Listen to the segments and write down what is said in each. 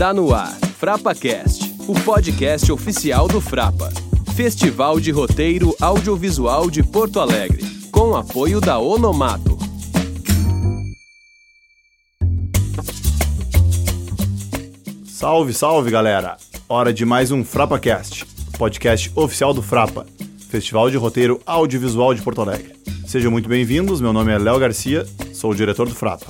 Está no ar, FrapaCast, o podcast oficial do Frapa, Festival de Roteiro Audiovisual de Porto Alegre, com apoio da Onomato. Salve, salve galera! Hora de mais um FrapaCast, podcast oficial do Frapa, Festival de Roteiro Audiovisual de Porto Alegre. Sejam muito bem-vindos, meu nome é Léo Garcia, sou o diretor do Frapa.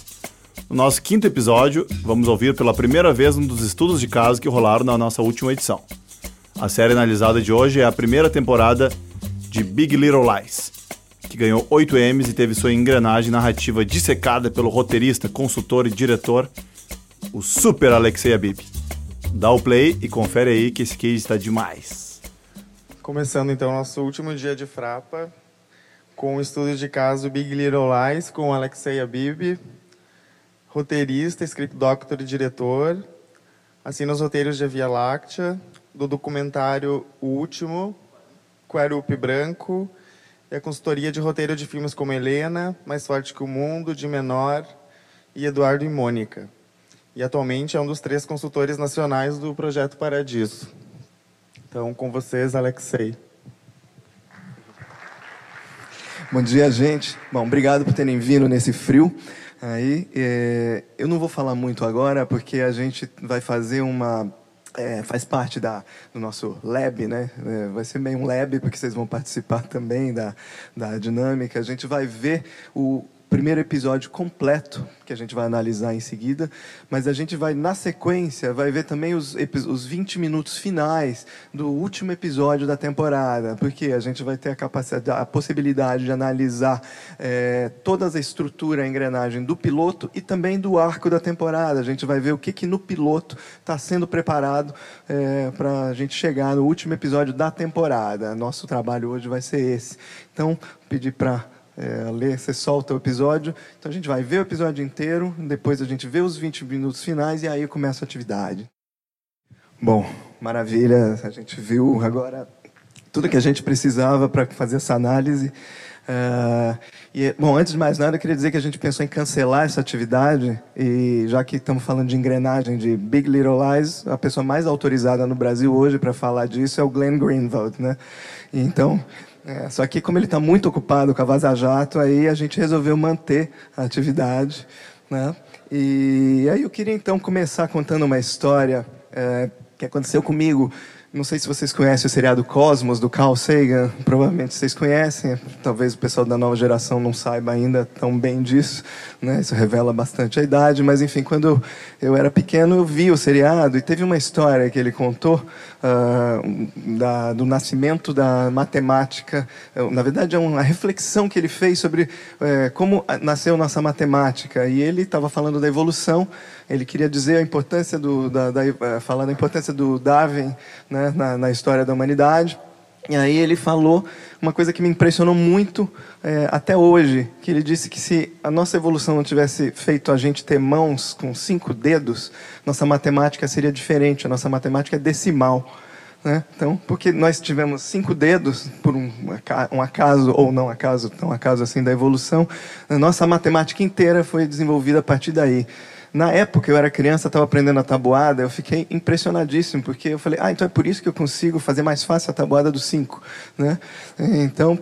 No nosso quinto episódio, vamos ouvir pela primeira vez um dos estudos de caso que rolaram na nossa última edição. A série analisada de hoje é a primeira temporada de Big Little Lies, que ganhou 8 M's e teve sua engrenagem narrativa dissecada pelo roteirista, consultor e diretor, o super Alexei Abib. Dá o play e confere aí que esse case está demais. Começando então nosso último dia de Frapa, com o estudo de caso Big Little Lies com Alexei Abib, roteirista, script doctor e diretor. Assina os roteiros de Via Láctea, do documentário O Último, Quarup Branco, e a consultoria de roteiro de filmes como Helena, Mais Forte que o Mundo, De Menor e Eduardo e Mônica. E atualmente é um dos três consultores nacionais do Projeto Paradiso. Então, com vocês, Alexei. Bom dia, gente. Bom, obrigado por terem vindo nesse frio. Aí, é, eu não vou falar muito agora, porque a gente vai fazer uma. É, faz parte da, do nosso lab, né? É, vai ser meio um lab, porque vocês vão participar também da, da dinâmica. A gente vai ver o primeiro episódio completo, que a gente vai analisar em seguida, mas a gente vai, na sequência, vai ver também os, os 20 minutos finais do último episódio da temporada, porque a gente vai ter a capacidade, a possibilidade de analisar é, toda a estrutura, a engrenagem do piloto e também do arco da temporada. A gente vai ver o que, que no piloto está sendo preparado é, para a gente chegar no último episódio da temporada. Nosso trabalho hoje vai ser esse. Então, pedir para é, ler, você solta o episódio. Então a gente vai ver o episódio inteiro, depois a gente vê os 20 minutos finais e aí começa a atividade. Bom, maravilha, a gente viu agora tudo que a gente precisava para fazer essa análise. Uh, e, bom, antes de mais nada, eu queria dizer que a gente pensou em cancelar essa atividade e já que estamos falando de engrenagem de Big Little Lies, a pessoa mais autorizada no Brasil hoje para falar disso é o Glenn Greenwald, né? Então, é, só que como ele está muito ocupado com a Vaza Jato, aí a gente resolveu manter a atividade. Né? E aí eu queria então começar contando uma história é, que aconteceu comigo não sei se vocês conhecem o seriado Cosmos, do Carl Sagan. Provavelmente vocês conhecem. Talvez o pessoal da nova geração não saiba ainda tão bem disso. Né? Isso revela bastante a idade. Mas, enfim, quando eu era pequeno, eu vi o seriado. E teve uma história que ele contou uh, da, do nascimento da matemática. Na verdade, é uma reflexão que ele fez sobre uh, como nasceu nossa matemática. E ele estava falando da evolução. Ele queria dizer a importância do... Da, da, uh, falar da importância do Darwin... Né, na, na história da humanidade. E aí ele falou uma coisa que me impressionou muito é, até hoje, que ele disse que se a nossa evolução não tivesse feito a gente ter mãos com cinco dedos, nossa matemática seria diferente, a nossa matemática é decimal. Né? Então, porque nós tivemos cinco dedos, por um, um acaso ou não acaso, tão acaso assim da evolução, a nossa matemática inteira foi desenvolvida a partir daí. Na época, eu era criança, estava aprendendo a tabuada, eu fiquei impressionadíssimo, porque eu falei, ah, então é por isso que eu consigo fazer mais fácil a tabuada dos cinco. Né? Então,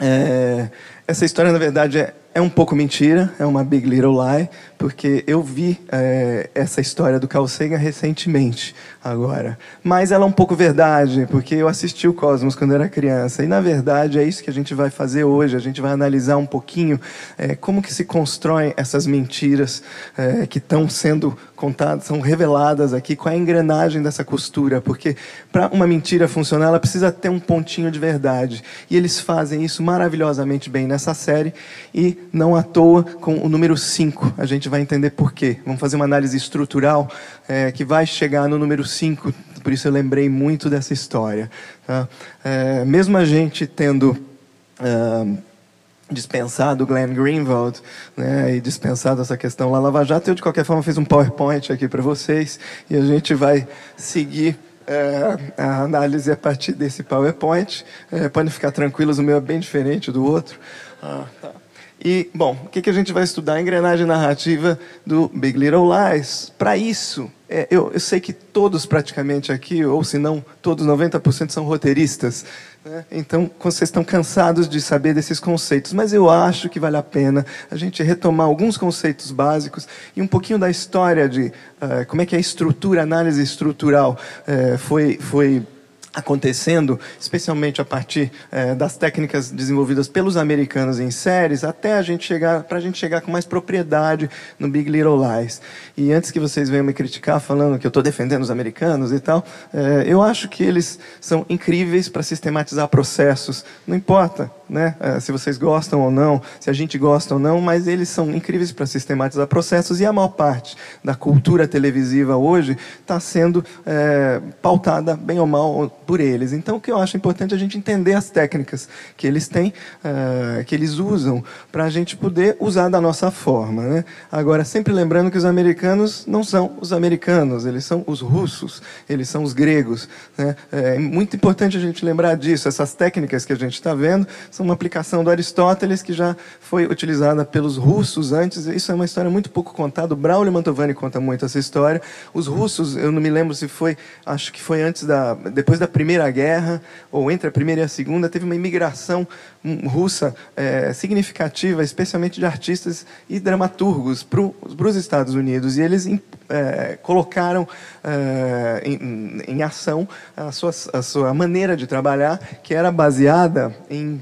é, essa história, na verdade, é, é um pouco mentira, é uma big little lie, porque eu vi é, essa história do Carl Sagan recentemente, agora. Mas ela é um pouco verdade, porque eu assisti o Cosmos quando era criança. E, na verdade, é isso que a gente vai fazer hoje. A gente vai analisar um pouquinho é, como que se constroem essas mentiras é, que estão sendo contadas, são reveladas aqui, qual é a engrenagem dessa costura. Porque, para uma mentira funcionar, ela precisa ter um pontinho de verdade. E eles fazem isso maravilhosamente bem nessa série. E não à toa com o número 5. A gente vai entender por quê. Vamos fazer uma análise estrutural é, que vai chegar no número 5. Por isso eu lembrei muito dessa história. Tá? É, mesmo a gente tendo. Uh, dispensado Glenn Greenwald né, e dispensado essa questão lá Lava Jato, eu de qualquer forma fiz um PowerPoint aqui para vocês e a gente vai seguir é, a análise a partir desse PowerPoint. É, podem ficar tranquilos, o meu é bem diferente do outro. Ah, tá. E, bom, o que, que a gente vai estudar? A engrenagem narrativa do Big Little Lies. Para isso, é, eu, eu, sei que todos praticamente aqui, ou se não, todos 90% são roteiristas. Né? Então, vocês estão cansados de saber desses conceitos, mas eu acho que vale a pena a gente retomar alguns conceitos básicos e um pouquinho da história de uh, como é que a estrutura, a análise estrutural uh, foi, foi acontecendo, especialmente a partir é, das técnicas desenvolvidas pelos americanos em séries, até a gente chegar, para a gente chegar com mais propriedade no Big Little Lies. E antes que vocês venham me criticar falando que eu estou defendendo os americanos e tal, é, eu acho que eles são incríveis para sistematizar processos. Não importa, né, é, se vocês gostam ou não, se a gente gosta ou não, mas eles são incríveis para sistematizar processos e a maior parte da cultura televisiva hoje está sendo é, pautada bem ou mal por eles. Então, o que eu acho importante é a gente entender as técnicas que eles têm, uh, que eles usam, para a gente poder usar da nossa forma. Né? Agora, sempre lembrando que os americanos não são os americanos, eles são os russos, eles são os gregos. Né? É muito importante a gente lembrar disso. Essas técnicas que a gente está vendo são uma aplicação do Aristóteles que já foi utilizada pelos russos antes. Isso é uma história muito pouco contada. O Braulio Mantovani conta muito essa história. Os russos, eu não me lembro se foi, acho que foi antes da, depois da Primeira Guerra, ou entre a Primeira e a Segunda, teve uma imigração russa é, significativa, especialmente de artistas e dramaturgos, para os Estados Unidos. E eles é, colocaram é, em, em, ação a sua, a sua maneira de trabalhar, que era baseada em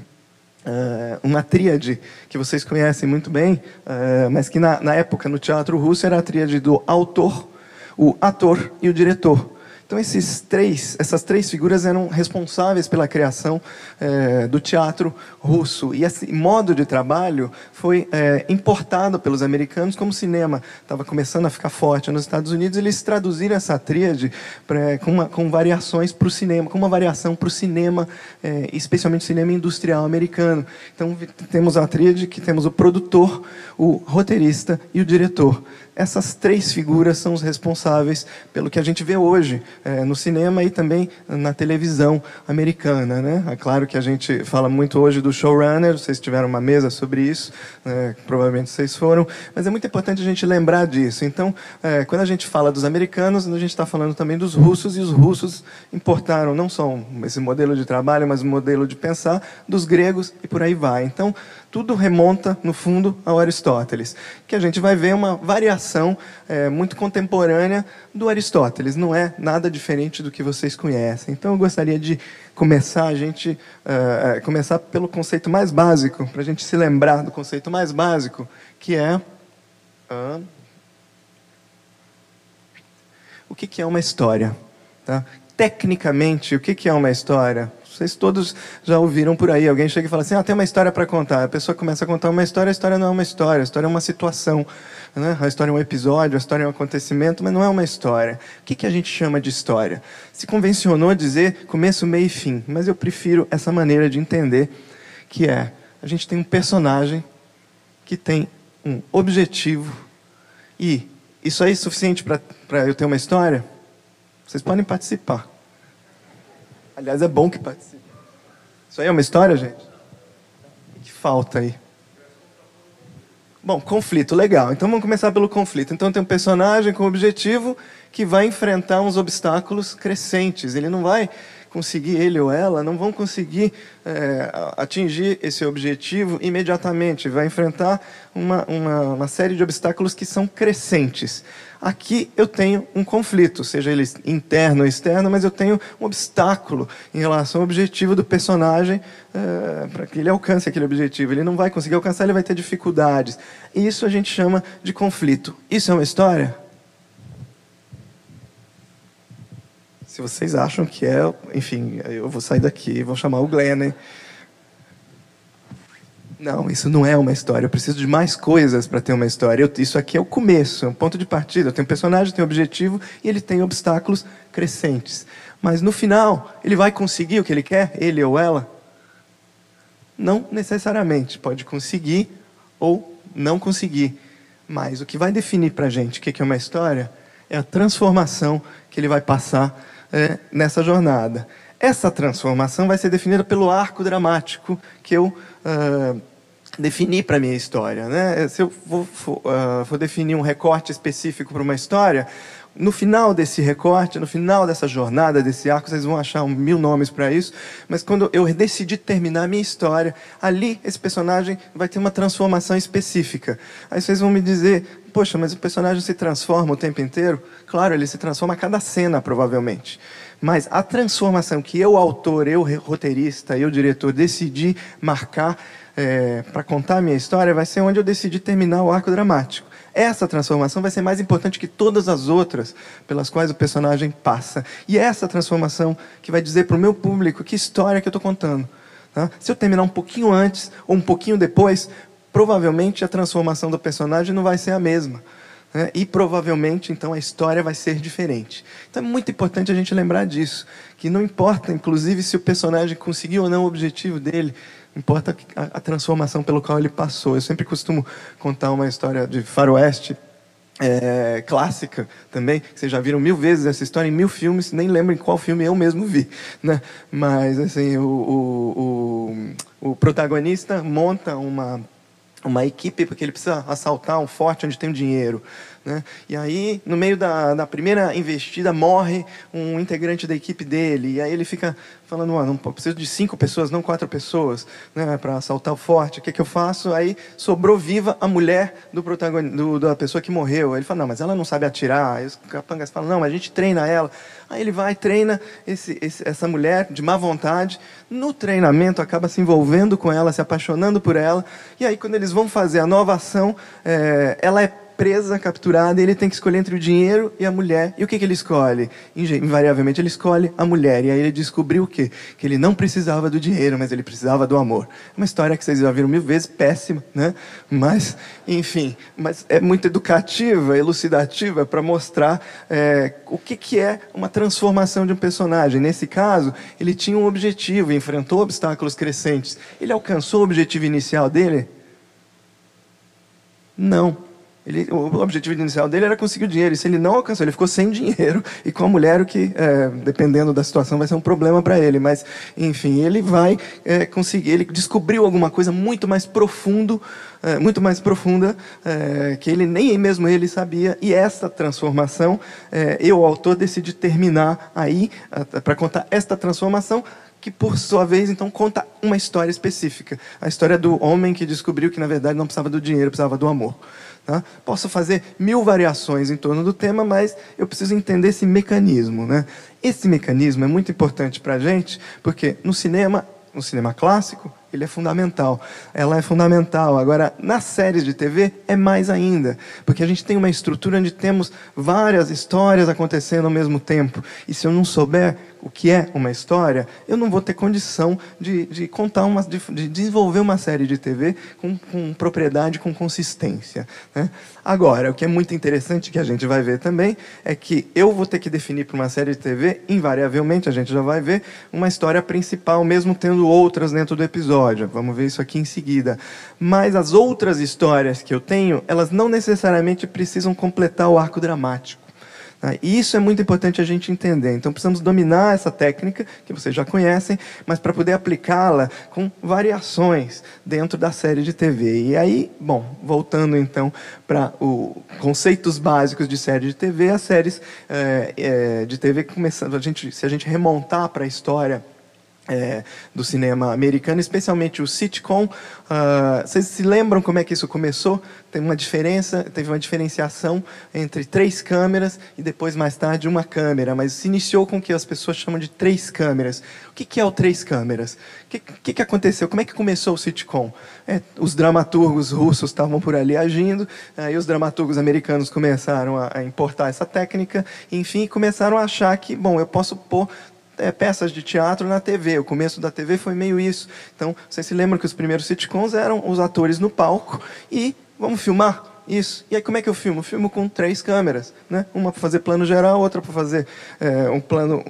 Uh, uma tríade que vocês conhecem muito bem, uh, mas que na, na, época no teatro russo era a tríade do autor, o ator e o diretor. Então esses três, essas três figuras eram responsáveis pela criação é, do teatro russo. E esse modo de trabalho foi é, importado pelos americanos como o cinema. Estava começando a ficar forte nos Estados Unidos eles traduziram essa tríade pra, com, uma, com variações para o cinema, com uma variação para o cinema, é, especialmente o cinema industrial americano. Então temos a tríade que temos o produtor, o roteirista e o diretor essas três figuras são os responsáveis pelo que a gente vê hoje é, no cinema e também na televisão americana. Né? É claro que a gente fala muito hoje do showrunner, vocês tiveram uma mesa sobre isso, né? provavelmente vocês foram, mas é muito importante a gente lembrar disso. Então, é, quando a gente fala dos americanos, a gente está falando também dos russos, e os russos importaram não só esse modelo de trabalho, mas o modelo de pensar dos gregos e por aí vai. Então, tudo remonta, no fundo, ao Aristóteles, que a gente vai ver uma variação é, muito contemporânea do Aristóteles. Não é nada diferente do que vocês conhecem. Então, eu gostaria de começar a gente uh, começar pelo conceito mais básico, para a gente se lembrar do conceito mais básico, que é uh, o que, que é uma história. Tá? Tecnicamente, o que, que é uma história? Vocês todos já ouviram por aí. Alguém chega e fala assim: ah, tem uma história para contar. A pessoa começa a contar uma história, a história não é uma história, a história é uma situação. Né? A história é um episódio, a história é um acontecimento, mas não é uma história. O que, que a gente chama de história? Se convencionou dizer começo, meio e fim, mas eu prefiro essa maneira de entender, que é: a gente tem um personagem que tem um objetivo e isso aí é suficiente para eu ter uma história? Vocês podem participar. Aliás, é bom que participe. Isso aí é uma história, gente? O que falta aí? Bom, conflito, legal. Então vamos começar pelo conflito. Então tem um personagem com objetivo que vai enfrentar uns obstáculos crescentes. Ele não vai conseguir, ele ou ela, não vão conseguir é, atingir esse objetivo imediatamente. Vai enfrentar uma, uma, uma série de obstáculos que são crescentes. Aqui eu tenho um conflito, seja ele interno ou externo, mas eu tenho um obstáculo em relação ao objetivo do personagem é, para que ele alcance aquele objetivo. Ele não vai conseguir alcançar, ele vai ter dificuldades. E isso a gente chama de conflito. Isso é uma história? Se vocês acham que é, enfim, eu vou sair daqui vou chamar o Glenn? Não, isso não é uma história. Eu preciso de mais coisas para ter uma história. Eu, isso aqui é o começo, é um ponto de partida. Eu tenho um personagem, tenho um objetivo e ele tem obstáculos crescentes. Mas no final, ele vai conseguir o que ele quer, ele ou ela? Não necessariamente. Pode conseguir ou não conseguir. Mas o que vai definir para a gente o que é uma história é a transformação que ele vai passar é, nessa jornada. Essa transformação vai ser definida pelo arco dramático que eu uh, defini para a minha história. Né? Se eu vou, for, uh, for definir um recorte específico para uma história, no final desse recorte, no final dessa jornada, desse arco, vocês vão achar mil nomes para isso, mas quando eu decidi terminar a minha história, ali esse personagem vai ter uma transformação específica. Aí vocês vão me dizer, poxa, mas o personagem se transforma o tempo inteiro? Claro, ele se transforma a cada cena, provavelmente. Mas a transformação que eu, autor, eu, roteirista, eu, diretor, decidi marcar é, para contar a minha história, vai ser onde eu decidi terminar o arco dramático. Essa transformação vai ser mais importante que todas as outras pelas quais o personagem passa. E é essa transformação que vai dizer para o meu público que história que eu estou contando. Tá? Se eu terminar um pouquinho antes ou um pouquinho depois, provavelmente a transformação do personagem não vai ser a mesma. Né? E provavelmente, então, a história vai ser diferente. Então é muito importante a gente lembrar disso. Que não importa, inclusive, se o personagem conseguiu ou não o objetivo dele, Importa a, transformação pelo qual ele passou. Eu sempre costumo contar uma história de faroeste é, clássica também. Vocês já viram mil vezes essa história em mil filmes, nem lembro em qual filme eu mesmo vi. Né? Mas assim, o, o, o, o protagonista monta uma, uma equipe porque ele precisa assaltar um forte onde tem dinheiro. Né? E aí, no meio da, da primeira investida, morre um integrante da equipe dele. E aí ele fica falando, não preciso de cinco pessoas, não quatro pessoas, né, para assaltar o forte. O que, que eu faço? Aí sobrou viva a mulher do protagonista, do, da pessoa que morreu. Ele fala, não, mas ela não sabe atirar. Aí os capangas falam, não, mas a gente treina ela. Aí ele vai, treina esse, esse, essa mulher de má vontade. No treinamento, acaba se envolvendo com ela, se apaixonando por ela. E aí, quando eles vão fazer a nova ação, é, ela é presa, capturada, e ele tem que escolher entre o dinheiro e a mulher. E o que, que ele escolhe? Invariavelmente ele escolhe a mulher. E aí ele descobriu o quê? Que ele não precisava do dinheiro, mas ele precisava do amor. Uma história que vocês já viram mil vezes, péssima, né? Mas, enfim, mas é muito educativa, elucidativa para mostrar é, o que, que é uma transformação de um personagem. Nesse caso, ele tinha um objetivo, enfrentou obstáculos crescentes. Ele alcançou o objetivo inicial dele? Não. Ele, o objetivo inicial dele era conseguir o dinheiro. E se ele não alcançou, ele ficou sem dinheiro e com a mulher, o que, é, dependendo da situação, vai ser um problema para ele. Mas, enfim, ele vai é, conseguir. Ele descobriu alguma coisa muito mais profundo, é, muito mais profunda, é, que ele nem mesmo ele sabia. E essa transformação, é, eu, o autor, decidi terminar aí para contar esta transformação que por sua vez então conta uma história específica, a história do homem que descobriu que na verdade não precisava do dinheiro, precisava do amor. Tá? Posso fazer mil variações em torno do tema, mas eu preciso entender esse mecanismo. Né? Esse mecanismo é muito importante para a gente, porque no cinema, no cinema clássico, ele é fundamental. Ela é fundamental. Agora, nas séries de TV, é mais ainda. Porque a gente tem uma estrutura onde temos várias histórias acontecendo ao mesmo tempo. E se eu não souber o que é uma história, eu não vou ter condição de, de contar uma, de, de, desenvolver uma série de TV com, com propriedade, com consistência. Né? Agora, o que é muito interessante que a gente vai ver também é que eu vou ter que definir para uma série de TV, invariavelmente a gente já vai ver uma história principal, mesmo tendo outras dentro do episódio. Vamos ver isso aqui em seguida. Mas as outras histórias que eu tenho, elas não necessariamente precisam completar o arco dramático. Tá? E isso é muito importante a gente entender. Então precisamos dominar essa técnica, que vocês já conhecem, mas para poder aplicá-la com variações dentro da série de TV. E aí, bom, voltando então para os conceitos básicos de série de TV, as séries é, é, de TV começando, a gente, se a gente remontar para a história é, do cinema americano, especialmente o sitcom. Uh, vocês se lembram como é que isso começou? Tem uma diferença, teve uma diferenciação entre três câmeras e depois mais tarde uma câmera, mas se iniciou com o que as pessoas chamam de três câmeras. O que, que é o três câmeras? O que, que, que, aconteceu? Como é que começou o sitcom? É, os dramaturgos russos estavam por ali agindo, aí os dramaturgos americanos começaram a, a importar essa técnica, enfim, começaram a achar que, bom, eu posso pôr é, peças de teatro na TV. O começo da TV foi meio isso. Então, vocês se lembram que os primeiros sitcoms eram os atores no palco e vamos filmar? Isso. E aí como é que eu filmo? Eu filmo com três câmeras, né? Uma para fazer plano geral, outra para fazer é, um plano,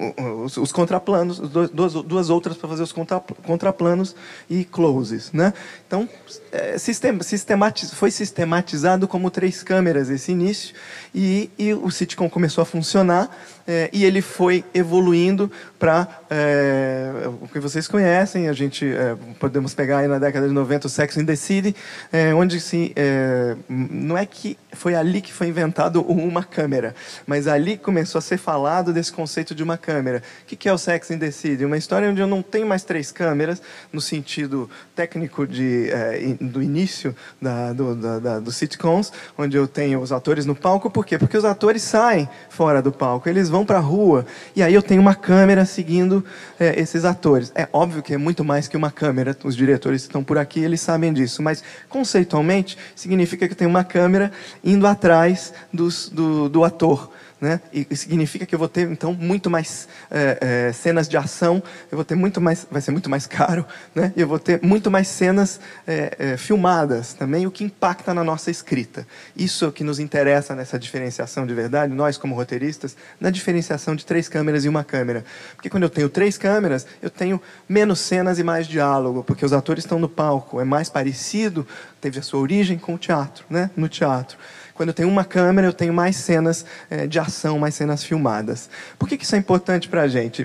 os, os contraplanos, duas, duas outras para fazer os contra, contraplanos e closes, né? Então é, sistem, sistematiz, foi sistematizado como três câmeras esse início e, e o sitcom começou a funcionar é, e ele foi evoluindo para é, o que vocês conhecem. A gente é, podemos pegar aí na década de 90 o Sex in the City, é, onde se é, não é que foi ali que foi inventado uma câmera, mas ali começou a ser falado desse conceito de uma câmera. O que é o Sex in the City? Uma história onde eu não tenho mais três câmeras no sentido técnico de, é, do início da, do, da, da, dos sitcoms, onde eu tenho os atores no palco. Por quê? Porque os atores saem fora do palco, eles vão para a rua e aí eu tenho uma câmera seguindo é, esses atores. É óbvio que é muito mais que uma câmera, os diretores que estão por aqui, eles sabem disso, mas conceitualmente significa que eu tenho uma câmera indo atrás dos, do, do ator. Né? E, significa que eu vou ter então muito mais é, é, cenas de ação, eu vou ter muito mais, vai ser muito mais caro, né? E eu vou ter muito mais cenas é, é filmadas também, o que impacta na nossa escrita. Isso é que nos interessa nessa diferenciação de verdade, nós como roteiristas, na diferenciação de três câmeras e uma câmera, porque quando eu tenho três câmeras, eu tenho menos cenas e mais diálogo, porque os atores estão no palco, é mais parecido, teve a sua origem com o teatro, né? No teatro. Quando eu tenho uma câmera, eu tenho mais cenas é, de ação, mais cenas filmadas. Por que, que isso é importante para a gente?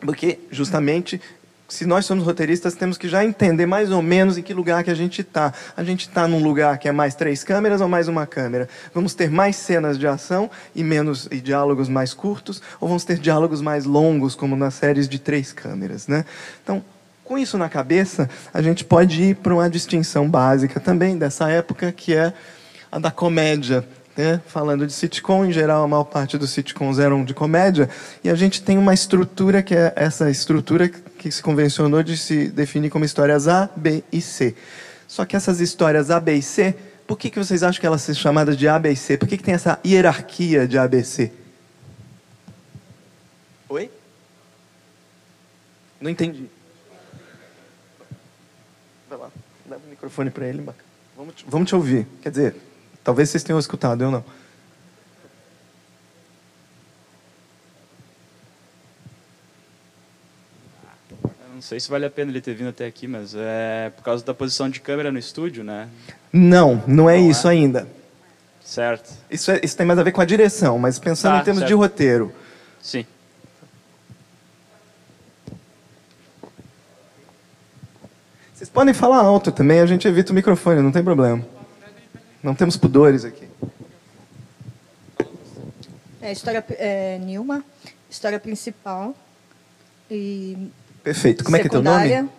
Porque, justamente, se nós somos roteiristas, temos que já entender mais ou menos em que lugar que a gente está. A gente está num lugar que é mais três câmeras ou mais uma câmera? Vamos ter mais cenas de ação e menos e diálogos mais curtos, ou vamos ter diálogos mais longos, como nas séries de três câmeras, né? Então, com isso na cabeça, a gente pode ir para uma distinção básica também dessa época, que é a da comédia. Né? Falando de sitcom, em geral, a maior parte dos sitcoms eram de comédia, e a gente tem uma estrutura que é essa estrutura que se convencionou de se definir como histórias A, B e C. Só que essas histórias A, B e C, por que, que vocês acham que elas são chamadas de A, B e C? Por que, que tem essa hierarquia de A, B e C? Oi? Não entendi. Vai lá, dá o microfone para ele. Vamos te, vamos te ouvir. Quer dizer, Talvez vocês tenham escutado, eu não. Não sei se vale a pena ele ter vindo até aqui, mas é por causa da posição de câmera no estúdio, né? Não, não é não isso é? ainda. Certo. Isso, é, isso tem mais a ver com a direção, mas pensando tá, em termos certo. de roteiro. Sim. Vocês podem falar alto também, a gente evita o microfone, não tem problema. Não temos pudores aqui. É, história é, Nilma, história principal. E perfeito. Como secundária. é que é teu nome?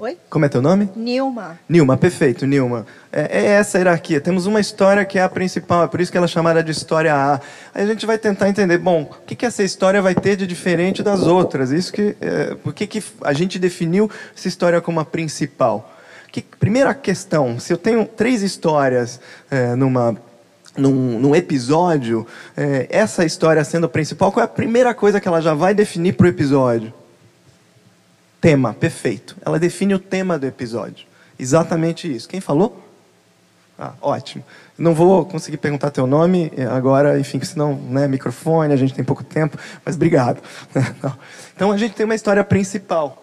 Oi? Como é teu nome? Nilma. Nilma, perfeito, Nilma. É, é, essa a hierarquia. Temos uma história que é a principal, é por isso que ela é chamada de história A. Aí a gente vai tentar entender, bom, o que, que essa história vai ter de diferente das outras? Isso que, é, por que, que a gente definiu essa história como a principal? Que, primeira questão, se eu tenho três histórias é, numa num, num, episódio, é, essa história sendo a principal, qual é a primeira coisa que ela já vai definir para o episódio? Tema, perfeito. Ela define o tema do episódio. Exatamente isso. Quem falou? Ah, ótimo. Não vou conseguir perguntar teu nome é, agora, enfim, senão, né, microfone, a gente tem pouco tempo, mas obrigado. Então a gente tem uma história principal.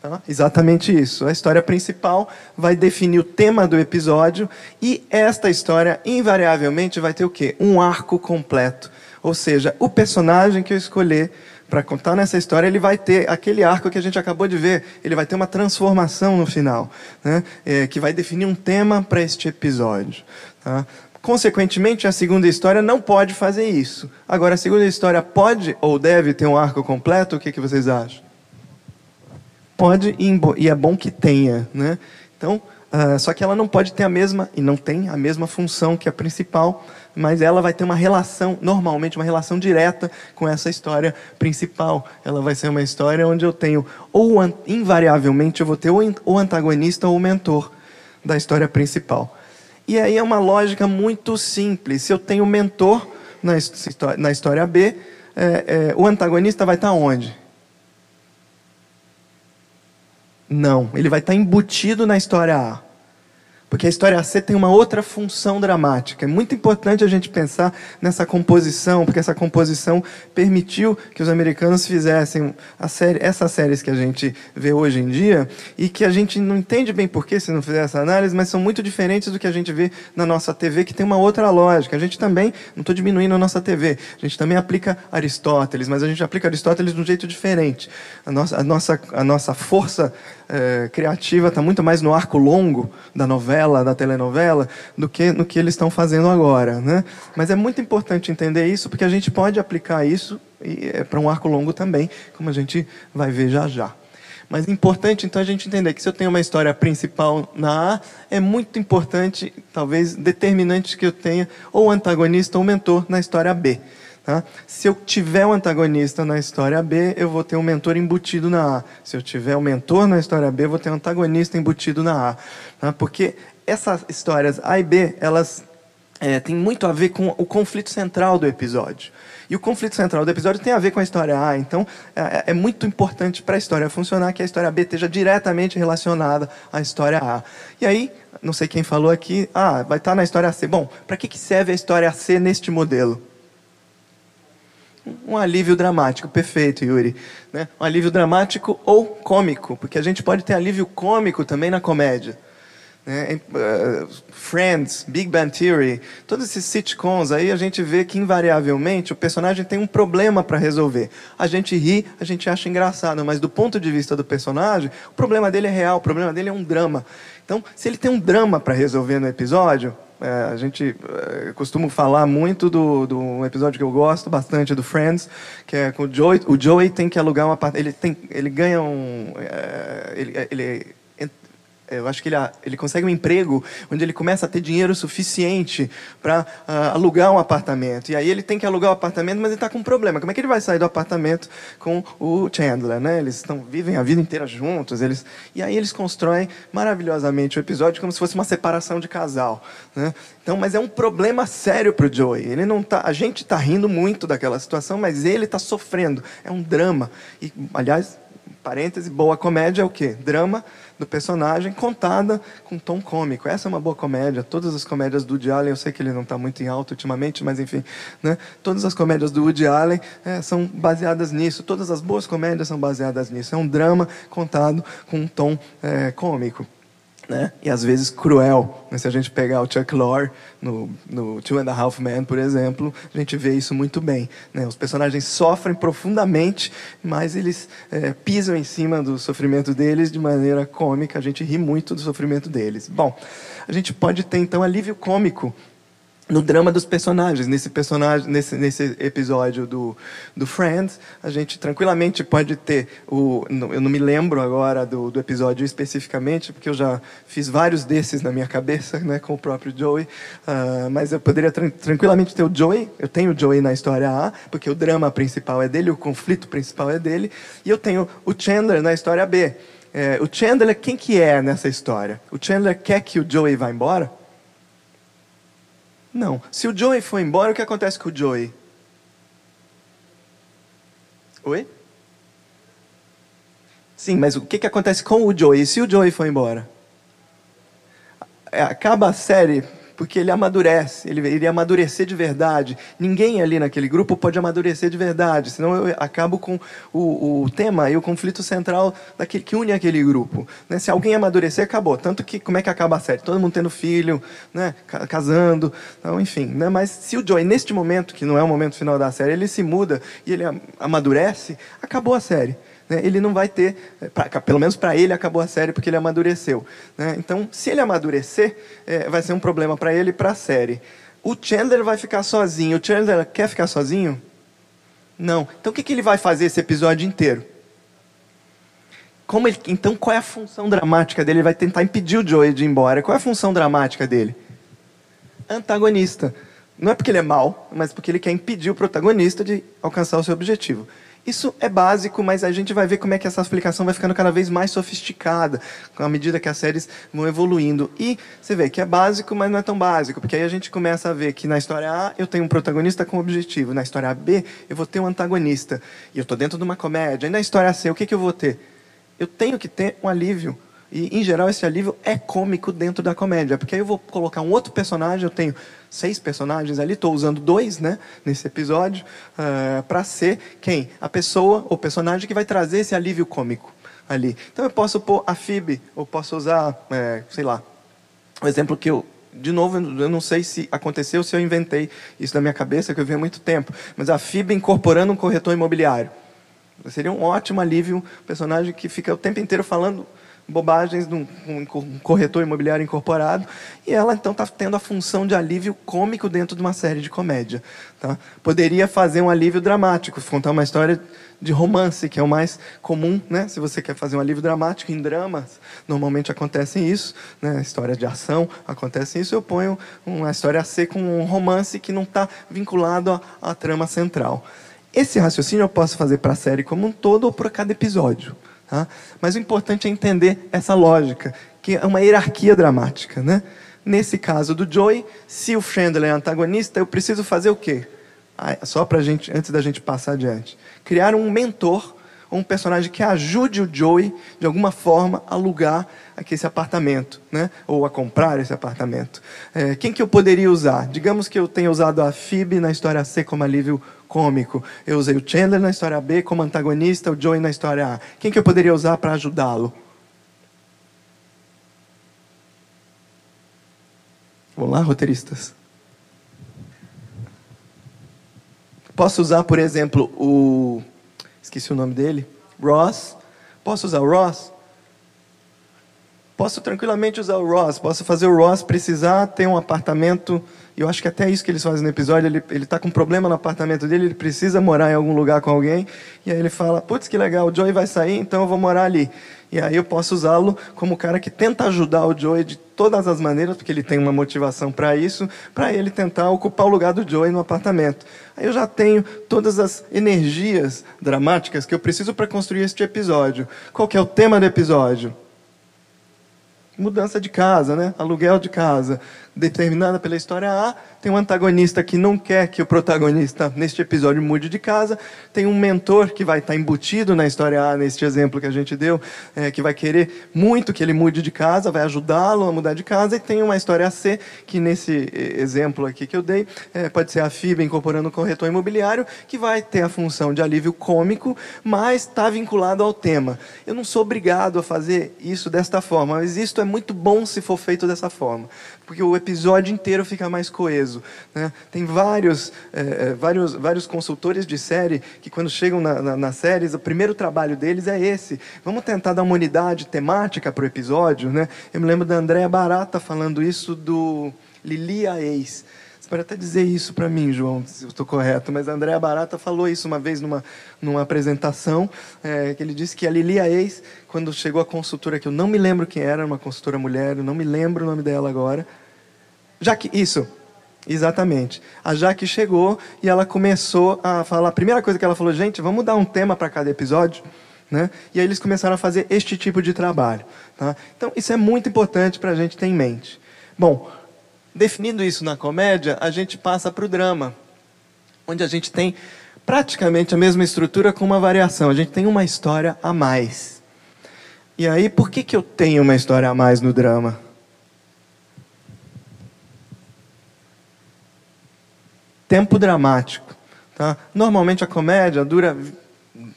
Tá? Exatamente isso. A história principal vai definir o tema do episódio e esta história, invariavelmente, vai ter o quê? Um arco completo. Ou seja, o personagem que eu escolher para contar nessa história, ele vai ter aquele arco que a gente acabou de ver, ele vai ter uma transformação no final, né? É, que vai definir um tema para este episódio. Tá? Consequentemente, a segunda história não pode fazer isso. Agora, a segunda história pode ou deve ter um arco completo? O que, que vocês acham? Pode e é bom que tenha, né? Então, uh, só que ela não pode ter a mesma e não tem a mesma função que a principal, mas ela vai ter uma relação, normalmente uma relação direta com essa história principal. Ela vai ser uma história onde eu tenho ou invariavelmente eu vou ter o antagonista ou o mentor da história principal. E aí é uma lógica muito simples. Se eu tenho mentor na, na história B, é, é, o antagonista vai estar onde? Não, ele vai estar embutido na história A. Porque a história C tem uma outra função dramática. É muito importante a gente pensar nessa composição, porque essa composição permitiu que os americanos fizessem série, essas séries que a gente vê hoje em dia e que a gente não entende bem por que se não fizer essa análise, mas são muito diferentes do que a gente vê na nossa TV, que tem uma outra lógica. A gente também, não estou diminuindo a nossa TV, a gente também aplica Aristóteles, mas a gente aplica Aristóteles de um jeito diferente. A nossa, a nossa, a nossa força é, criativa está muito mais no arco longo da novela, da telenovela, do que no que eles estão fazendo agora. Né? Mas é muito importante entender isso, porque a gente pode aplicar isso é, para um arco longo também, como a gente vai ver já já. Mas é importante, então, a gente entender que se eu tenho uma história principal na A, é muito importante, talvez determinante, que eu tenha ou antagonista ou mentor na história B. Tá? Se eu tiver um antagonista na história B, eu vou ter um mentor embutido na A. Se eu tiver um mentor na história B, eu vou ter um antagonista embutido na A. Tá? Porque essas histórias A e B, elas é, têm muito a ver com o conflito central do episódio. E o conflito central do episódio tem a ver com a história A. Então, é, é muito importante para a história funcionar que a história B esteja diretamente relacionada à história A. E aí, não sei quem falou aqui, ah, vai estar tá na história C. Bom, para que serve a história C neste modelo? Um alívio dramático, perfeito, Yuri. Né? Um alívio dramático ou cômico, porque a gente pode ter alívio cômico também na comédia. Né? Uh, Friends, Big Bang Theory, todos esses sitcoms aí a gente vê que invariavelmente o personagem tem um problema para resolver. A gente ri, a gente acha engraçado, mas do ponto de vista do personagem, o problema dele é real, o problema dele é um drama. Então, se ele tem um drama para resolver no episódio, é, a gente é, costuma falar muito do, do um episódio que eu gosto bastante do Friends, que é com o Joey. O Joey tem que alugar uma. Ele tem, ele ganha um, é, ele, ele eu acho que ele, ele consegue um emprego onde ele começa a ter dinheiro suficiente para uh, ah, alugar um apartamento. E aí ele tem que alugar o um apartamento, mas ele está com um problema. Como é que ele vai sair do apartamento com o Chandler? Né? Eles estão, vivem a vida inteira juntos. Eles, e aí eles constroem maravilhosamente o episódio como se fosse uma separação de casal. Né? Então, mas é um problema sério para o Joey. Ele não tá, a gente está rindo muito daquela situação, mas ele está sofrendo. É um drama. E, aliás, parêntese, boa comédia é o quê? Drama do personagem contada com tom cômico. Essa é uma boa comédia. Todas as comédias do Woody Allen, eu sei que ele não está muito em alta ultimamente, mas enfim, né? todas as comédias do Woody Allen é, são baseadas nisso. Todas as boas comédias são baseadas nisso. É um drama contado com um tom é, cômico né? e às vezes cruel. Né? Se a gente pegar o Chuck Lorre no, no Two and a Half Men, por exemplo, a gente vê isso muito bem. Né? Os personagens sofrem profundamente, mas eles é, pisam em cima do sofrimento deles de maneira cômica. A gente ri muito do sofrimento deles. Bom, a gente pode ter então alívio cômico no drama dos personagens. Nesse personagem, nesse, nesse episódio do, do Friends, a gente tranquilamente pode ter o. Eu não me lembro agora do, do episódio especificamente, porque eu já fiz vários desses na minha cabeça, né, com o próprio Joey. Uh, mas eu poderia tra tranquilamente ter o Joey. Eu tenho o Joey na história A, porque o drama principal é dele, o conflito principal é dele, e eu tenho o Chandler na história B. É, o Chandler, quem que é nessa história? O Chandler quer que o Joey vá embora? Não. Se o Joey for embora, o que acontece com o Joey? Oi? Sim, mas o que, que acontece com o Joey? Se o Joey for embora? É, acaba a série porque ele amadurece, ele iria amadurecer de verdade. Ninguém ali naquele grupo pode amadurecer de verdade, senão eu acabo com o, o tema e o conflito central daquele, que une aquele grupo. Né? Se alguém amadurecer, acabou. Tanto que, como é que acaba a série? Todo mundo tendo filho, né? casando, então, enfim. Né? Mas se o Joey, neste momento, que não é o momento final da série, ele se muda e ele amadurece, acabou a série né, ele não vai ter, pra, pelo menos para ele acabou a série porque ele amadureceu. Né? Então, se ele amadurecer, é, vai ser um problema para ele e para a série. O Chandler vai ficar sozinho. O Chandler quer ficar sozinho? Não. Então, o que, que ele vai fazer esse episódio inteiro? Ele, então, qual é a função dramática dele? Ele vai tentar impedir o Joey de ir embora. Qual é a função dramática dele? Antagonista. Não é porque ele é mau, mas porque ele quer impedir o protagonista de alcançar o seu objetivo. Isso é básico, mas a gente vai ver como é que essa aplicação vai ficando cada vez mais sofisticada à medida que as séries vão evoluindo. E você vê que é básico, mas não é tão básico, porque aí a gente começa a ver que na história A eu tenho um protagonista com objetivo, na história B eu vou ter um antagonista, e eu estou dentro de uma comédia. E na história C, o que, que eu vou ter? Eu tenho que ter um alívio E, em geral, esse alívio é cômico dentro da comédia, porque aí eu vou colocar um outro personagem, eu tenho seis personagens ali, estou usando dois né, nesse episódio, uh, para ser quem? A pessoa, o personagem que vai trazer esse alívio cômico ali. Então eu posso pôr a Phoebe, ou posso usar, é, sei lá, o exemplo que eu. De novo, eu não sei se aconteceu, se eu inventei isso na minha cabeça, que eu vi há muito tempo. Mas a Phoebe incorporando um corretor imobiliário. Seria um ótimo alívio, um personagem que fica o tempo inteiro falando bobagens de um, corretor imobiliário incorporado, e ela então está tendo a função de alívio cômico dentro de uma série de comédia. Tá? Poderia fazer um alívio dramático, contar uma história de romance, que é o mais comum, né? se você quer fazer um alívio dramático em dramas, normalmente acontece isso, né? história de ação, acontece isso, eu ponho uma história a ser com um romance que não está vinculado à, à trama central. Esse raciocínio eu posso fazer para a série como um todo ou para cada episódio. Tá? Mas o importante é entender essa lógica, que é uma hierarquia dramática. Né? Nesse caso do Joey, se o Chandler é antagonista, eu preciso fazer o quê? Ah, só para gente, antes da gente passar adiante, criar um mentor, um personagem que ajude o Joey de alguma forma a alugar aqui esse apartamento, né? Ou a comprar esse apartamento. É, quem que eu poderia usar? Digamos que eu tenha usado a Phoebe na história C como alívio cômico. Eu usei o Chandler na história B como antagonista, o Joey na história A. Quem que eu poderia usar para ajudá-lo? Vamos lá, roteiristas. Posso usar, por exemplo, o. Esqueci o nome dele. Ross. Posso usar o Ross? Posso tranquilamente usar o Ross. Posso fazer o Ross precisar ter um apartamento eu acho que até isso que eles fazem no episódio, ele está com um problema no apartamento dele, ele precisa morar em algum lugar com alguém, e aí ele fala, putz, que legal, o Joey vai sair, então eu vou morar ali. E aí eu posso usá-lo como o cara que tenta ajudar o Joey de todas as maneiras, porque ele tem uma motivação para isso, para ele tentar ocupar o lugar do Joey no apartamento. Aí eu já tenho todas as energias dramáticas que eu preciso para construir este episódio. Qual que é o tema do episódio? Mudança de casa, né? Aluguel de casa determinada pela história A, tem um antagonista que não quer que o protagonista, neste episódio, mude de casa, tem um mentor que vai estar embutido na história A, neste exemplo que a gente deu, é, que vai querer muito que ele mude de casa, vai ajudá-lo a mudar de casa, e tem uma história C, que nesse exemplo aqui que eu dei, é, pode ser a FIBA incorporando um corretor imobiliário, que vai ter a função de alívio cômico, mas está vinculado ao tema. Eu não sou obrigado a fazer isso desta forma, mas isso é muito bom se for feito dessa forma porque o episódio inteiro fica mais coeso. Né? Tem vários, é, vários, vários consultores de série que, quando chegam na, na, nas séries, o primeiro trabalho deles é esse. Vamos tentar dar uma unidade temática para o episódio. Né? Eu me lembro da Andréa Barata falando isso do Lilia Ex. Você pode até dizer isso para mim, João, se eu estou correto, mas a Andréa Barata falou isso uma vez numa, numa apresentação, é, que ele disse que a Lilia Ex, quando chegou a consultora, que eu não me lembro quem era, uma consultora mulher, eu não me lembro o nome dela agora, Jaque, isso, exatamente. A Jaque chegou e ela começou a falar, a primeira coisa que ela falou, gente, vamos dar um tema para cada episódio, né? E aí eles começaram a fazer este tipo de trabalho. Tá? Então, isso é muito importante para a gente ter em mente. Bom, Definindo isso na comédia, a gente passa para o drama, onde a gente tem praticamente a mesma estrutura com uma variação. A gente tem uma história a mais. E aí, por que, que eu tenho uma história a mais no drama? Tempo dramático. Tá? Normalmente a comédia dura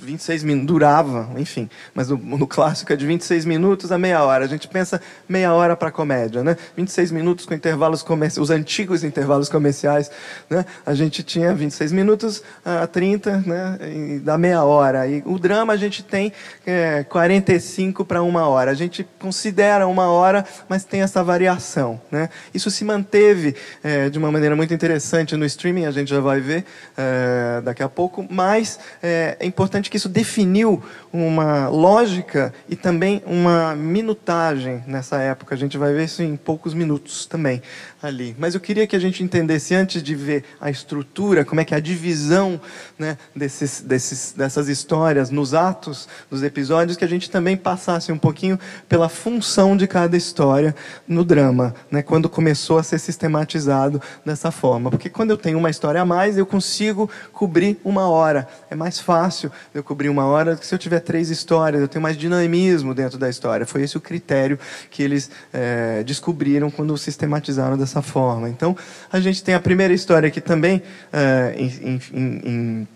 26 minutos, durava, enfim, mas no, no, clássico é de 26 minutos a meia hora. A gente pensa meia hora para comédia, né? 26 minutos com intervalos comerciais, os antigos intervalos comerciais, né? A gente tinha 26 minutos a 30, né? E dá meia hora. E o drama a gente tem é, 45 para uma hora. A gente considera uma hora, mas tem essa variação, né? Isso se manteve é, de uma maneira muito interessante no streaming, a gente já vai ver é, daqui a pouco, mas é, é importante que isso definiu uma lógica e também uma minutagem nessa época. A gente vai ver isso em poucos minutos também ali. Mas eu queria que a gente entendesse, antes de ver a estrutura, como é que é a divisão né, desses, desses, dessas histórias nos atos dos episódios, que a gente também passasse um pouquinho pela função de cada história no drama, né, quando começou a ser sistematizado dessa forma. Porque quando eu tenho uma história a mais, eu consigo cobrir uma hora. É mais fácil eu cobrir uma hora se eu tiver três histórias, eu tenho mais dinamismo dentro da história. Foi esse o critério que eles é, descobriram quando sistematizaram dessa forma. Então, a gente tem a primeira história que também, é, em, em, em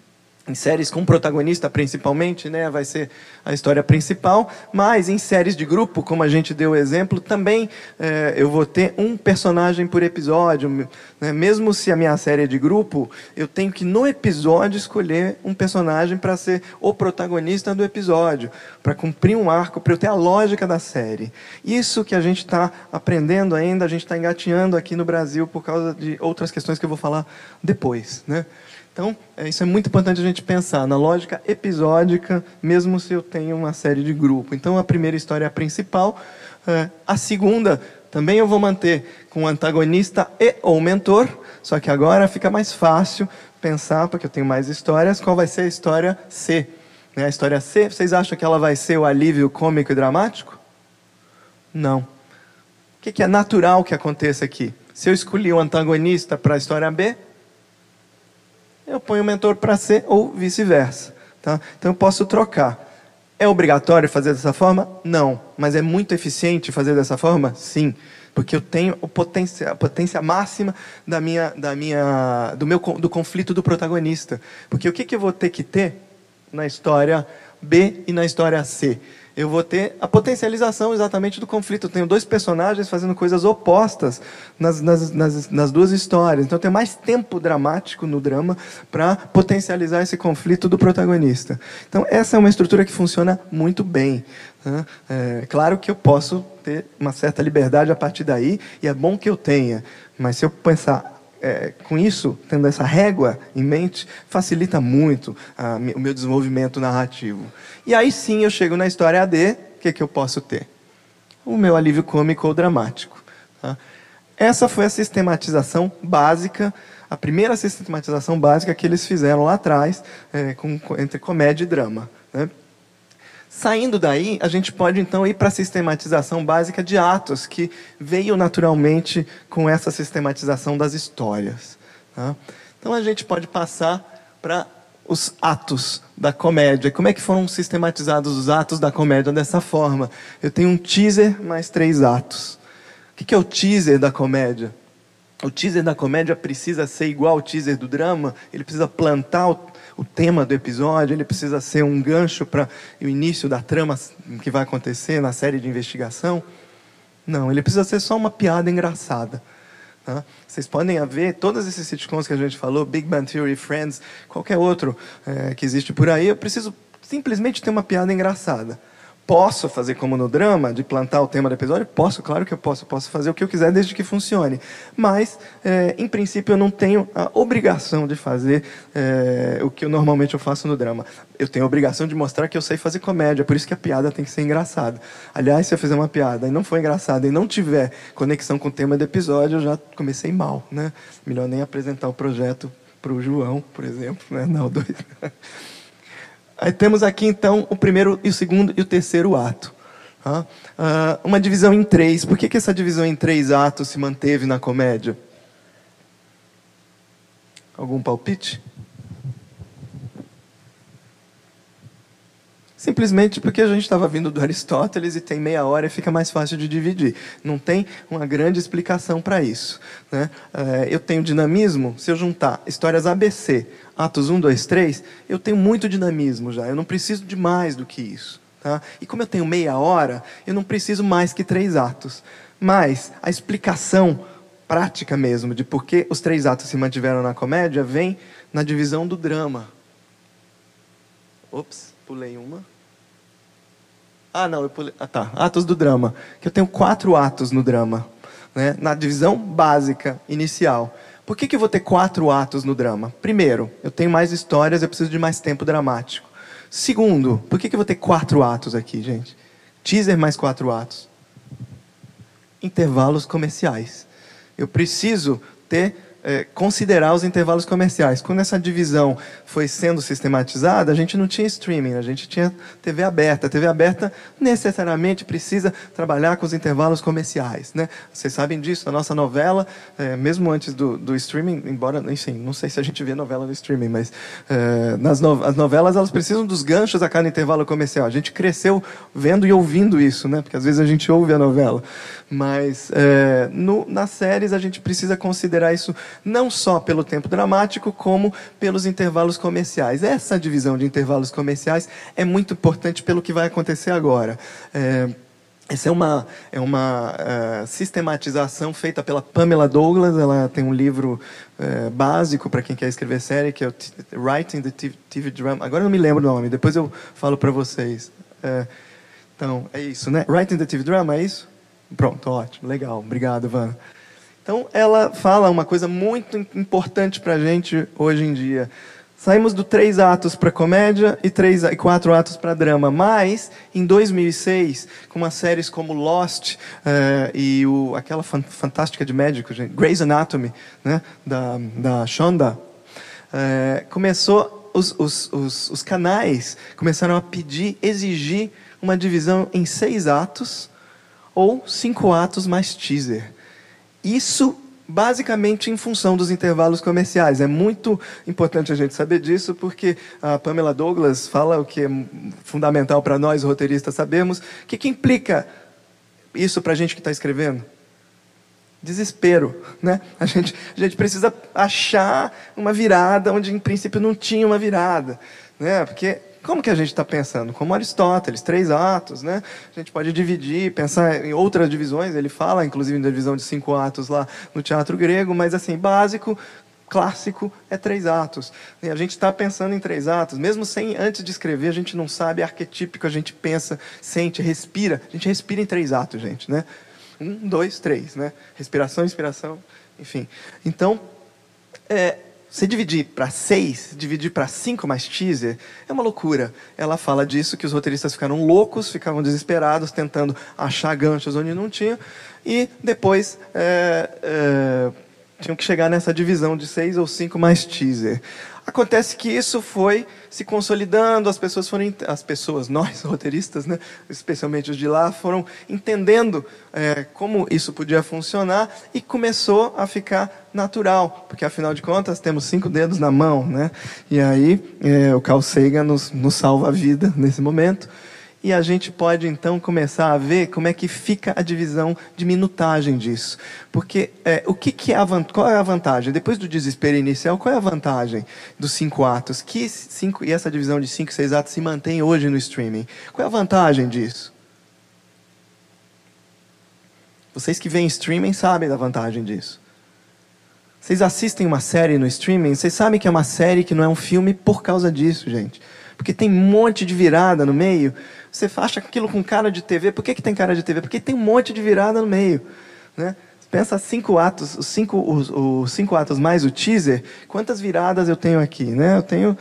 em séries com protagonista principalmente, né, vai ser a história principal, mas em séries de grupo, como a gente deu o exemplo, também é, eu vou ter um personagem por episódio. Né, mesmo se a minha série é de grupo, eu tenho que no episódio escolher um personagem para ser o protagonista do episódio, para cumprir um arco, para eu ter a lógica da série. Isso que a gente está aprendendo ainda, a gente está engatinhando aqui no Brasil por causa de outras questões que eu vou falar depois, né? Então, é, isso é muito importante a gente pensar na lógica episódica, mesmo se eu tenho uma série de grupo. Então, a primeira história é a principal. É, a segunda, também eu vou manter com antagonista e ou mentor, só que agora fica mais fácil pensar, porque eu tenho mais histórias, qual vai ser a história C. Né, a história C, vocês acham que ela vai ser o alívio cômico e dramático? Não. O que é natural que aconteça aqui? Se eu escolhi o antagonista para a história B, eu ponho o mentor para C ou vice-versa. Tá? Então eu posso trocar. É obrigatório fazer dessa forma? Não. Mas é muito eficiente fazer dessa forma? Sim. Porque eu tenho o potência, a potência máxima da minha, da minha, do, meu, do conflito do protagonista. Porque o que, que eu vou ter que ter na história B e na história C? Eu vou ter a potencialização exatamente do conflito. Eu tenho dois personagens fazendo coisas opostas nas, nas, nas, nas duas histórias. Então, eu tenho mais tempo dramático no drama para potencializar esse conflito do protagonista. Então, essa é uma estrutura que funciona muito bem. Né? É, claro que eu posso ter uma certa liberdade a partir daí, e é bom que eu tenha. Mas se eu pensar é, com isso, tendo essa régua em mente, facilita muito a, o meu desenvolvimento narrativo. E aí sim eu chego na história AD, o que, que eu posso ter? O meu alívio cômico ou dramático. Tá? Essa foi a sistematização básica, a primeira sistematização básica que eles fizeram lá atrás, é, com, entre comédia e drama. Né? Saindo daí, a gente pode então ir para a sistematização básica de atos, que veio naturalmente com essa sistematização das histórias. Tá? Então a gente pode passar para os atos da comédia. Como é que foram sistematizados os atos da comédia dessa forma? Eu tenho um teaser mais três atos. O que é o teaser da comédia? O teaser da comédia precisa ser igual ao teaser do drama? Ele precisa plantar o o tema do episódio, ele precisa ser um gancho para o início da trama que vai acontecer na série de investigação. Não, ele precisa ser só uma piada engraçada. Tá? Vocês podem ver todos esses sitcoms que a gente falou, Big Bang Theory, Friends, qualquer outro é, que existe por aí, eu preciso simplesmente ter uma piada engraçada. Posso fazer como no drama, de plantar o tema do episódio? Posso, claro que eu posso. Posso fazer o que eu quiser desde que funcione. Mas, é, em princípio, eu não tenho a obrigação de fazer é, o que eu normalmente eu faço no drama. Eu tenho a obrigação de mostrar que eu sei fazer comédia, por isso que a piada tem que ser engraçada. Aliás, se eu fizer uma piada e não for engraçada e não tiver conexão com o tema do episódio, eu já comecei mal. Né? Melhor nem apresentar o projeto para o João, por exemplo. Né? Não, dois. Aí temos aqui então o primeiro e o segundo e o terceiro ato. Uh, uma divisão em três. Por que, que essa divisão em três atos se manteve na comédia? Algum palpite? Simplesmente porque a gente estava vindo do Aristóteles e tem meia hora e fica mais fácil de dividir. Não tem uma grande explicação para isso. Né? É, eu tenho dinamismo, se eu juntar histórias ABC, Atos 1, 2, 3, eu tenho muito dinamismo já. Eu não preciso de mais do que isso. Tá? E como eu tenho meia hora, eu não preciso mais que três atos. Mas a explicação prática mesmo de por que os três atos se mantiveram na comédia vem na divisão do drama. Ops, pulei uma. Ah, não, eu pulei. Ah, tá. Atos do drama. Que eu tenho quatro atos no drama. Né? Na divisão básica, inicial. Por que, que eu vou ter quatro atos no drama? Primeiro, eu tenho mais histórias, eu preciso de mais tempo dramático. Segundo, por que, que eu vou ter quatro atos aqui, gente? Teaser mais quatro atos. Intervalos comerciais. Eu preciso ter é, considerar os intervalos comerciais. Quando essa divisão foi sendo sistematizada, a gente não tinha streaming, a gente tinha TV aberta. A TV aberta necessariamente precisa trabalhar com os intervalos comerciais. Né? Vocês sabem disso, a nossa novela, é, mesmo antes do, do, streaming, embora, enfim, não sei se a gente vê novela no streaming, mas é, nas no, as novelas elas precisam dos ganchos a cada intervalo comercial. A gente cresceu vendo e ouvindo isso, né? porque às vezes a gente ouve a novela. Mas é, no, nas séries a gente precisa considerar isso não só pelo tempo dramático, como pelos intervalos comerciais. Essa divisão de intervalos comerciais é muito importante pelo que vai acontecer agora. É, essa é uma, é uma uh, sistematização feita pela Pamela Douglas. Ela tem um livro uh, básico para quem quer escrever série, que é o Writing the TV Drama. Agora eu não me lembro o nome, depois eu falo para vocês. Uh, então, é isso, né? Writing the TV Drama, é isso? Pronto, ótimo, legal. Obrigado, Vana. Então, ela fala uma coisa muito importante para a gente hoje em dia. Saímos do três atos para comédia e, três, e quatro atos para drama. Mas, em 2006, com umas séries como Lost uh, e o, aquela fan, fantástica de médico, gente, Grey's Anatomy, né, da, da Shonda, uh, começou, os, os, os, os canais começaram a pedir, exigir uma divisão em seis atos ou cinco atos mais teaser. Isso basicamente em função dos intervalos comerciais. É muito importante a gente saber disso, porque a Pamela Douglas fala o que é fundamental para nós, roteiristas, sabermos. O que, que implica isso para a gente que está escrevendo? Desespero, né? A gente, a gente precisa achar uma virada onde, em princípio, não tinha uma virada, né? Porque como que a gente está pensando? Como Aristóteles, três atos, né? A gente pode dividir, pensar em outras divisões. Ele fala, inclusive, na divisão de cinco atos lá no teatro grego, mas assim, básico, clássico é três atos. E a gente está pensando em três atos, mesmo sem antes de escrever, a gente não sabe arquetípico, a gente pensa, sente, respira. A gente respira em três atos, gente, né? Um, dois, três, né? Respiração, inspiração, enfim. Então, é, você dividir para seis, dividir para cinco mais teaser, é uma loucura. Ela fala disso, que os roteiristas ficaram loucos, ficavam desesperados, tentando achar ganchos onde não tinha, e depois é, é, tinham que chegar nessa divisão de seis ou cinco mais teaser. Acontece que isso foi se consolidando, as pessoas foram, as pessoas, nós roteiristas, né, especialmente os de lá, foram entendendo é, como isso podia funcionar e começou a ficar natural, porque afinal de contas temos cinco dedos na mão, né? E aí é, o Carl Sagan nos, nos salva a vida nesse momento e a gente pode então começar a ver como é que fica a divisão de minutagem disso. Porque é, o que, que é a, qual é a vantagem? Depois do desespero inicial, qual é a vantagem dos cinco atos? Que cinco, e essa divisão de cinco, seis atos se mantém hoje no streaming. Qual é a vantagem disso? Vocês que veem streaming sabem da vantagem disso. Vocês assistem uma série no streaming, vocês sabem que é uma série que não é um filme por causa disso, gente. Porque tem um monte de virada no meio. Você acha aquilo com cara de TV. Por que, que tem cara de TV? Porque tem um monte de virada no meio. Né? Pensa cinco atos, os cinco, os, os cinco atos mais o teaser. Quantas viradas eu tenho aqui? Né? Eu tenho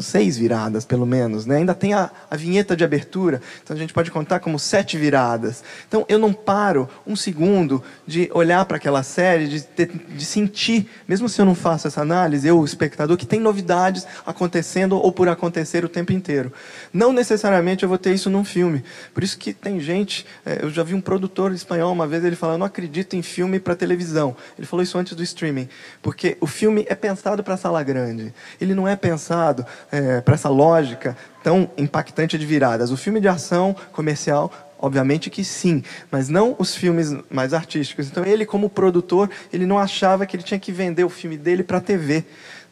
seis viradas, pelo menos. Né? Ainda tem a, a vinheta de abertura, então a gente pode contar como sete viradas. Então eu não paro um segundo de olhar para aquela série, de, de, sentir, mesmo se eu não faço essa análise, eu, o espectador, que tem novidades acontecendo ou por acontecer o tempo inteiro. Não necessariamente eu vou ter isso num filme. Por isso que tem gente, é, eu já vi um produtor espanhol uma vez, ele falou, eu não acredito em filme para televisão. Ele falou isso antes do streaming, porque o filme é pensado para sala grande. Ele não é pensado é, para essa lógica tão impactante de viradas. O filme de ação comercial Obviamente que sim, mas não os filmes mais artísticos. Então ele, como produtor, ele não achava que ele tinha que vender o filme dele para a TV.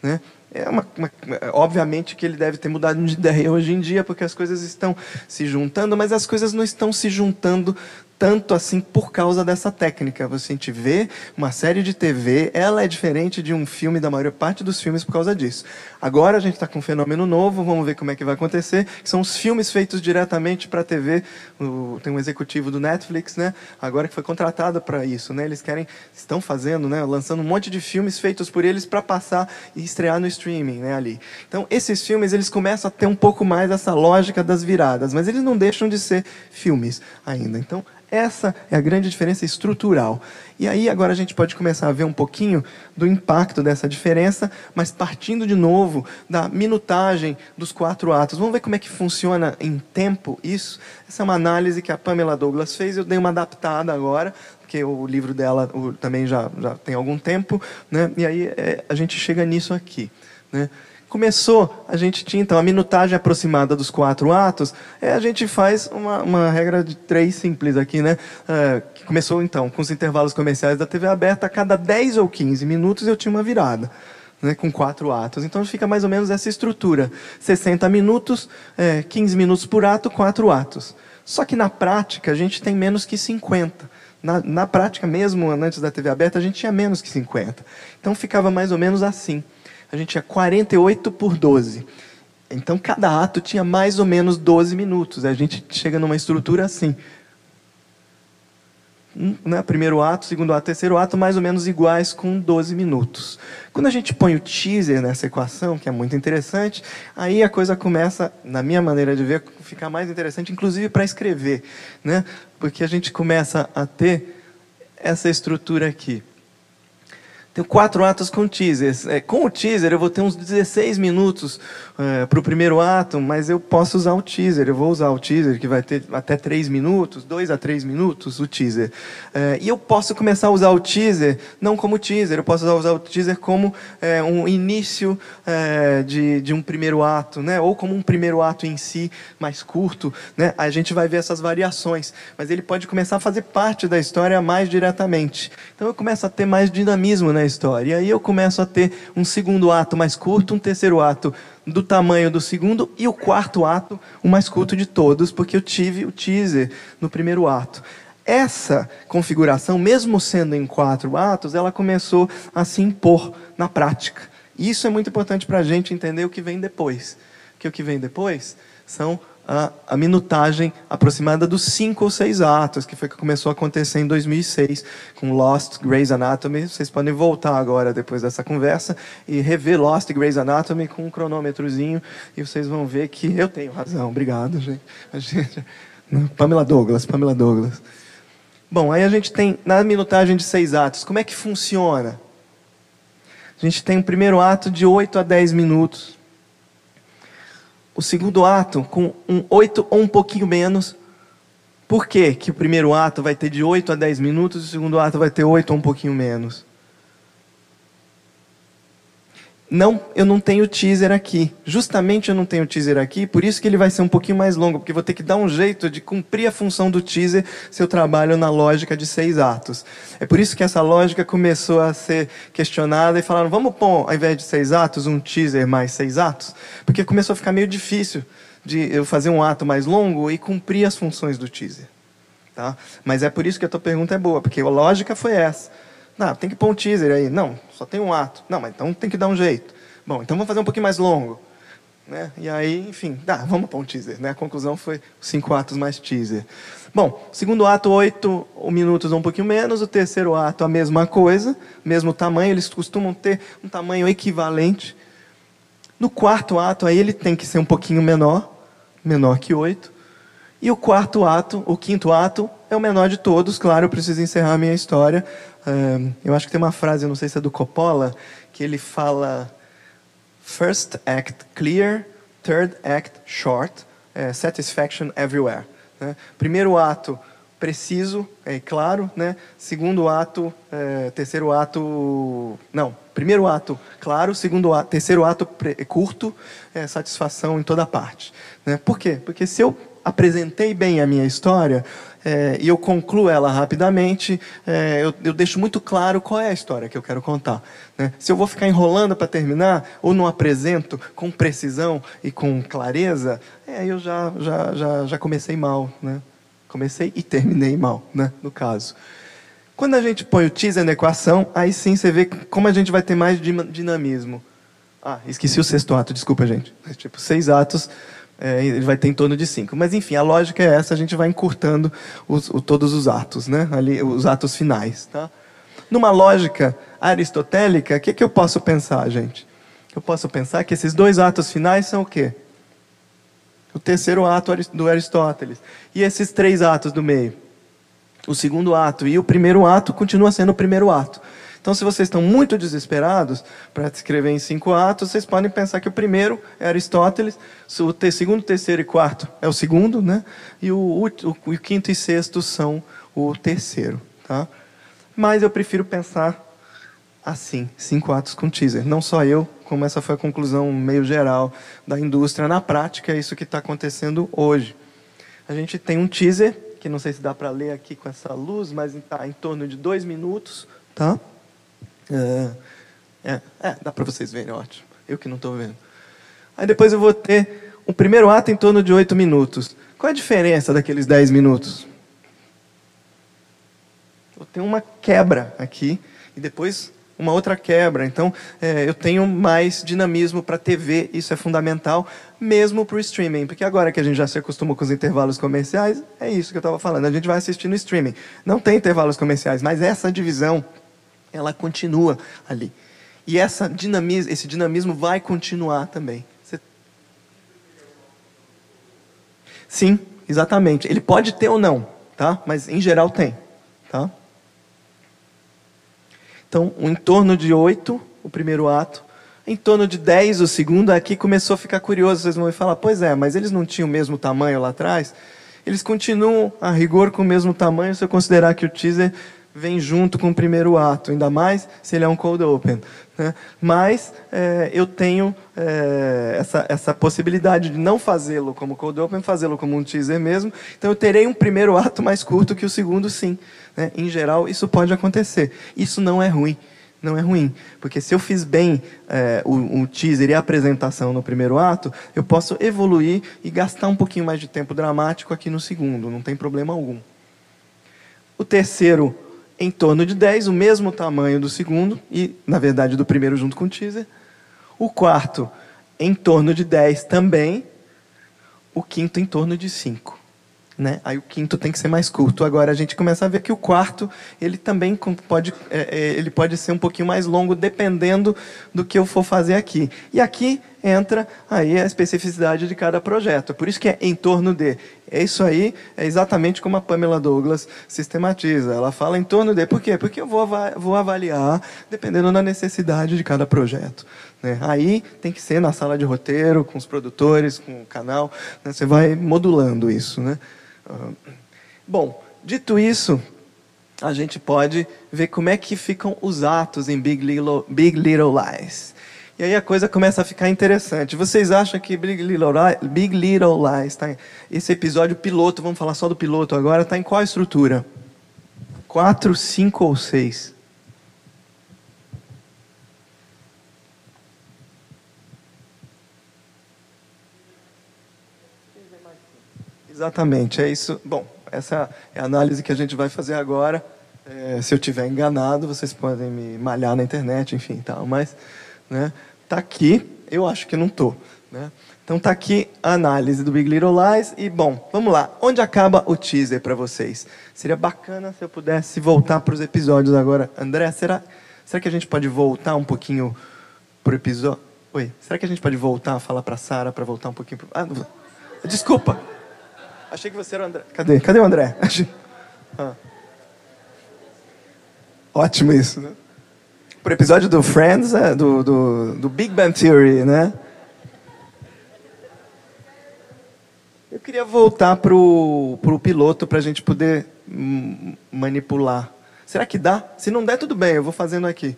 Né? É uma, uma, obviamente que ele deve ter mudado de ideia hoje em dia, porque as coisas estão se juntando, mas as coisas não estão se juntando tanto assim por causa dessa técnica. Você gente vê uma série de TV, ela é diferente de um filme da maior parte dos filmes por causa disso. Agora a gente está com um fenômeno novo, vamos ver como é que vai acontecer, que são os filmes feitos diretamente para a TV. O, tem um executivo do Netflix, né? Agora que foi contratado para isso, né? Eles querem, estão fazendo, né? Lançando um monte de filmes feitos por eles para passar e estrear no streaming, né? Ali. Então esses filmes eles começam a ter um pouco mais essa lógica das viradas, mas eles não deixam de ser filmes ainda. Então Essa é a grande diferença estrutural. E aí agora a gente pode começar a ver um pouquinho do impacto dessa diferença, mas partindo de novo da minutagem dos quatro atos. Vamos ver como é que funciona em tempo isso? Essa é uma análise que a Pamela Douglas fez, eu dei uma adaptada agora, porque o livro dela também já, já tem algum tempo, né? e aí é, a gente chega nisso aqui. Né? Começou, a gente tinha então a minutagem aproximada dos quatro atos, é, a gente faz uma, uma regra de três simples aqui, né? É, que começou então com os intervalos comerciais da TV aberta, a cada 10 ou 15 minutos eu tinha uma virada. Né, com quatro atos. Então fica mais ou menos essa estrutura: 60 minutos, é, 15 minutos por ato, quatro atos. Só que na prática a gente tem menos que 50. Na, na prática, mesmo antes da TV aberta, a gente tinha menos que 50. Então ficava mais ou menos assim a gente tinha 48 por 12. Então, cada ato tinha mais ou menos 12 minutos. A gente chega numa estrutura assim. Né? Primeiro ato, segundo ato, terceiro ato, mais ou menos iguais com 12 minutos. Quando a gente põe o teaser nessa equação, que é muito interessante, aí a coisa começa, na minha maneira de ver, ficar mais interessante, inclusive para escrever. Né? Porque a gente começa a ter essa estrutura aqui. Tenho quatro atos com teasers. É, com o teaser eu vou ter uns 16 minutos é, para o primeiro ato, mas eu posso usar o teaser. Eu vou usar o teaser, que vai ter até 3 minutos, 2 a 3 minutos, o teaser. É, e eu posso começar a usar o teaser, não como teaser, eu posso usar o teaser como é, um início é, de, de um primeiro ato, né? ou como um primeiro ato em si, mais curto. Né? A gente vai ver essas variações, mas ele pode começar a fazer parte da história mais diretamente. Então eu começo a ter mais dinamismo na história. E aí eu começo a ter um segundo ato mais curto, um terceiro ato do tamanho do segundo e o quarto ato, o mais curto de todos, porque eu tive o teaser no primeiro ato. Essa configuração, mesmo sendo em quatro atos, ela começou a se impor na prática. E isso é muito importante para a gente entender o que vem depois. Que o que vem depois são a, a, minutagem aproximada dos cinco ou seis atos, que foi que começou a acontecer em 2006 com Lost, Grey's Anatomy. Vocês podem voltar agora, depois dessa conversa, e rever Lost Grey's Anatomy com um cronômetrozinho, e vocês vão ver que eu tenho razão. Obrigado, gente. gente Pamela Douglas, Pamela Douglas. Bom, aí a gente tem, na minutagem de seis atos, como é que funciona? A gente tem um primeiro ato de 8 a 10 minutos o segundo ato com um 8 ou um pouquinho menos. Por quê que o primeiro ato vai ter de 8 a 10 minutos e o segundo ato vai ter 8 ou um pouquinho menos? Não, eu não tenho teaser aqui. Justamente eu não tenho teaser aqui, por isso que ele vai ser um pouquinho mais longo, porque vou ter que dar um jeito de cumprir a função do teaser se eu trabalho na lógica de seis atos. É por isso que essa lógica começou a ser questionada e falaram, vamos pôr, ao invés de seis atos, um teaser mais seis atos? Porque começou a ficar meio difícil de eu fazer um ato mais longo e cumprir as funções do teaser. Tá? Mas é por isso que a tua pergunta é boa, porque a lógica foi essa. Não, tem que pôr um teaser aí. Não, só tem um ato. Não, mas então tem que dar um jeito. Bom, então vamos fazer um pouquinho mais longo. Né? E aí, enfim, dá, vamos pôr um teaser. Né? A conclusão foi cinco atos mais teaser. Bom, segundo ato, oito minutos ou um pouquinho menos. O terceiro ato, a mesma coisa, mesmo tamanho. Eles costumam ter um tamanho equivalente. No quarto ato, aí ele tem que ser um pouquinho menor, menor que oito. E o quarto ato, o quinto ato, é o menor de todos. Claro, eu preciso encerrar a minha história eu acho que tem uma frase, não sei se é do Coppola, que ele fala: First act clear, third act short, é, satisfaction everywhere. Né? Primeiro ato preciso, é claro, né? Segundo ato, é, terceiro ato, não, primeiro ato claro, segundo ato, terceiro ato curto, é, satisfação em toda parte. Né? Por quê? Porque se eu apresentei bem a minha história, é, e eu concluo ela rapidamente, é, eu, eu, deixo muito claro qual é a história que eu quero contar. Né? Se eu vou ficar enrolando para terminar, ou não apresento com precisão e com clareza, é, eu já, já, já, já comecei mal. Né? Comecei e terminei mal, né? no caso. Quando a gente põe o teaser na equação, aí sim você vê como a gente vai ter mais dinamismo. Ah, esqueci o sexto ato, desculpa, gente. Tipo, seis atos é, ele vai ter em torno de cinco. Mas enfim, a lógica é essa, a gente vai encurtando os, o, todos os atos, né? Ali, os atos finais. Tá? Numa lógica aristotélica, o que, que eu posso pensar, gente? Eu posso pensar que esses dois atos finais são o quê? O terceiro ato do Aristóteles. E esses três atos do meio? o segundo ato. E o primeiro ato continua sendo o primeiro ato. Então, se vocês estão muito desesperados para escrever em cinco atos, vocês podem pensar que o primeiro é Aristóteles, o segundo, terceiro e quarto é o segundo, né? E o, o, o quinto e sexto são o terceiro, tá? Mas eu prefiro pensar assim, cinco atos com teaser. Não só eu, como essa foi a conclusão meio geral da indústria. Na prática, é isso que está acontecendo hoje. A gente tem um teaser, que não sei se dá para ler aqui com essa luz, mas está em torno de dois minutos, tá? É, é, é dá para vocês verem, ótimo. Eu que não estou vendo. Aí depois eu vou ter o primeiro ato em torno de oito minutos. Qual é a diferença daqueles dez minutos? Eu tenho uma quebra aqui e depois uma outra quebra. Então, é, eu tenho mais dinamismo para a TV, isso é fundamental, mesmo para o streaming. Porque agora que a gente já se acostumou com os intervalos comerciais, é isso que eu estava falando. A gente vai assistir no streaming. Não tem intervalos comerciais, mas essa divisão ela continua ali. E essa dinamismo, esse dinamismo vai continuar também. Você... Sim, exatamente. Ele pode ter ou não, tá? Mas em geral tem, tá? Então, em torno de oito, o primeiro ato. Em torno de dez, o segundo. Aqui começou a ficar curioso. Vocês vão falar, pois é, mas eles não tinham o mesmo tamanho lá atrás? Eles continuam, a rigor, com o mesmo tamanho, se eu considerar que o teaser vem junto com o primeiro ato, ainda mais se ele é um cold open. Né? Mas é, eu tenho é, essa, essa possibilidade de não fazê-lo como cold open, fazê-lo como um teaser mesmo. Então eu terei um primeiro ato mais curto que o segundo, sim. Né? Em geral, isso pode acontecer. Isso não é ruim. Não é ruim, porque se eu fiz bem é, o, o teaser e a apresentação no primeiro ato, eu posso evoluir e gastar um pouquinho mais de tempo dramático aqui no segundo, não tem problema algum. O terceiro em torno de 10, o mesmo tamanho do segundo, e na verdade do primeiro junto com o teaser. O quarto em torno de 10 também. O quinto em torno de 5. Né? Aí o quinto tem que ser mais curto. Agora a gente começa a ver que o quarto ele também pode, é, é, ele pode ser um pouquinho mais longo, dependendo do que eu for fazer aqui. E aqui entra aí a especificidade de cada projeto. Por isso que é em torno de. É isso aí, é exatamente como a Pamela Douglas sistematiza. Ela fala em torno de. Por quê? Porque eu vou, vou avaliar dependendo da necessidade de cada projeto. Né? Aí tem que ser na sala de roteiro, com os produtores, com o canal. Né? Você vai modulando isso. Né? Bom, dito isso, a gente pode ver como é que ficam os atos em Big Little, Big Little Lies. E aí a coisa começa a ficar interessante. Vocês acham que Big Little, Big Little Lies, tá, esse episódio piloto, vamos falar só do piloto agora, está em qual estrutura? Quatro, cinco ou seis? Exatamente, é isso. Bom, essa é a análise que a gente vai fazer agora. É, se eu tiver enganado, vocês podem me malhar na internet, enfim, tal. Mas, né, tá aqui. Eu acho que não tô, né? Então tá aqui a análise do Big Little Lies e bom, vamos lá. Onde acaba o teaser para vocês? Seria bacana se eu pudesse voltar para os episódios agora. André, será, será que a gente pode voltar um pouquinho pro episódio? Oi, será que a gente pode voltar falar para Sara para voltar um pouquinho pro... Ah, desculpa. Achei que você era o André. Cadê? Cadê o André? Ah. Ótimo isso, né? Pro episódio do Friends, é, do, do, do Big Bang Theory, né? Eu queria voltar pro, pro piloto para a gente poder manipular. Será que dá? Se não der, tudo bem, eu vou fazendo aqui.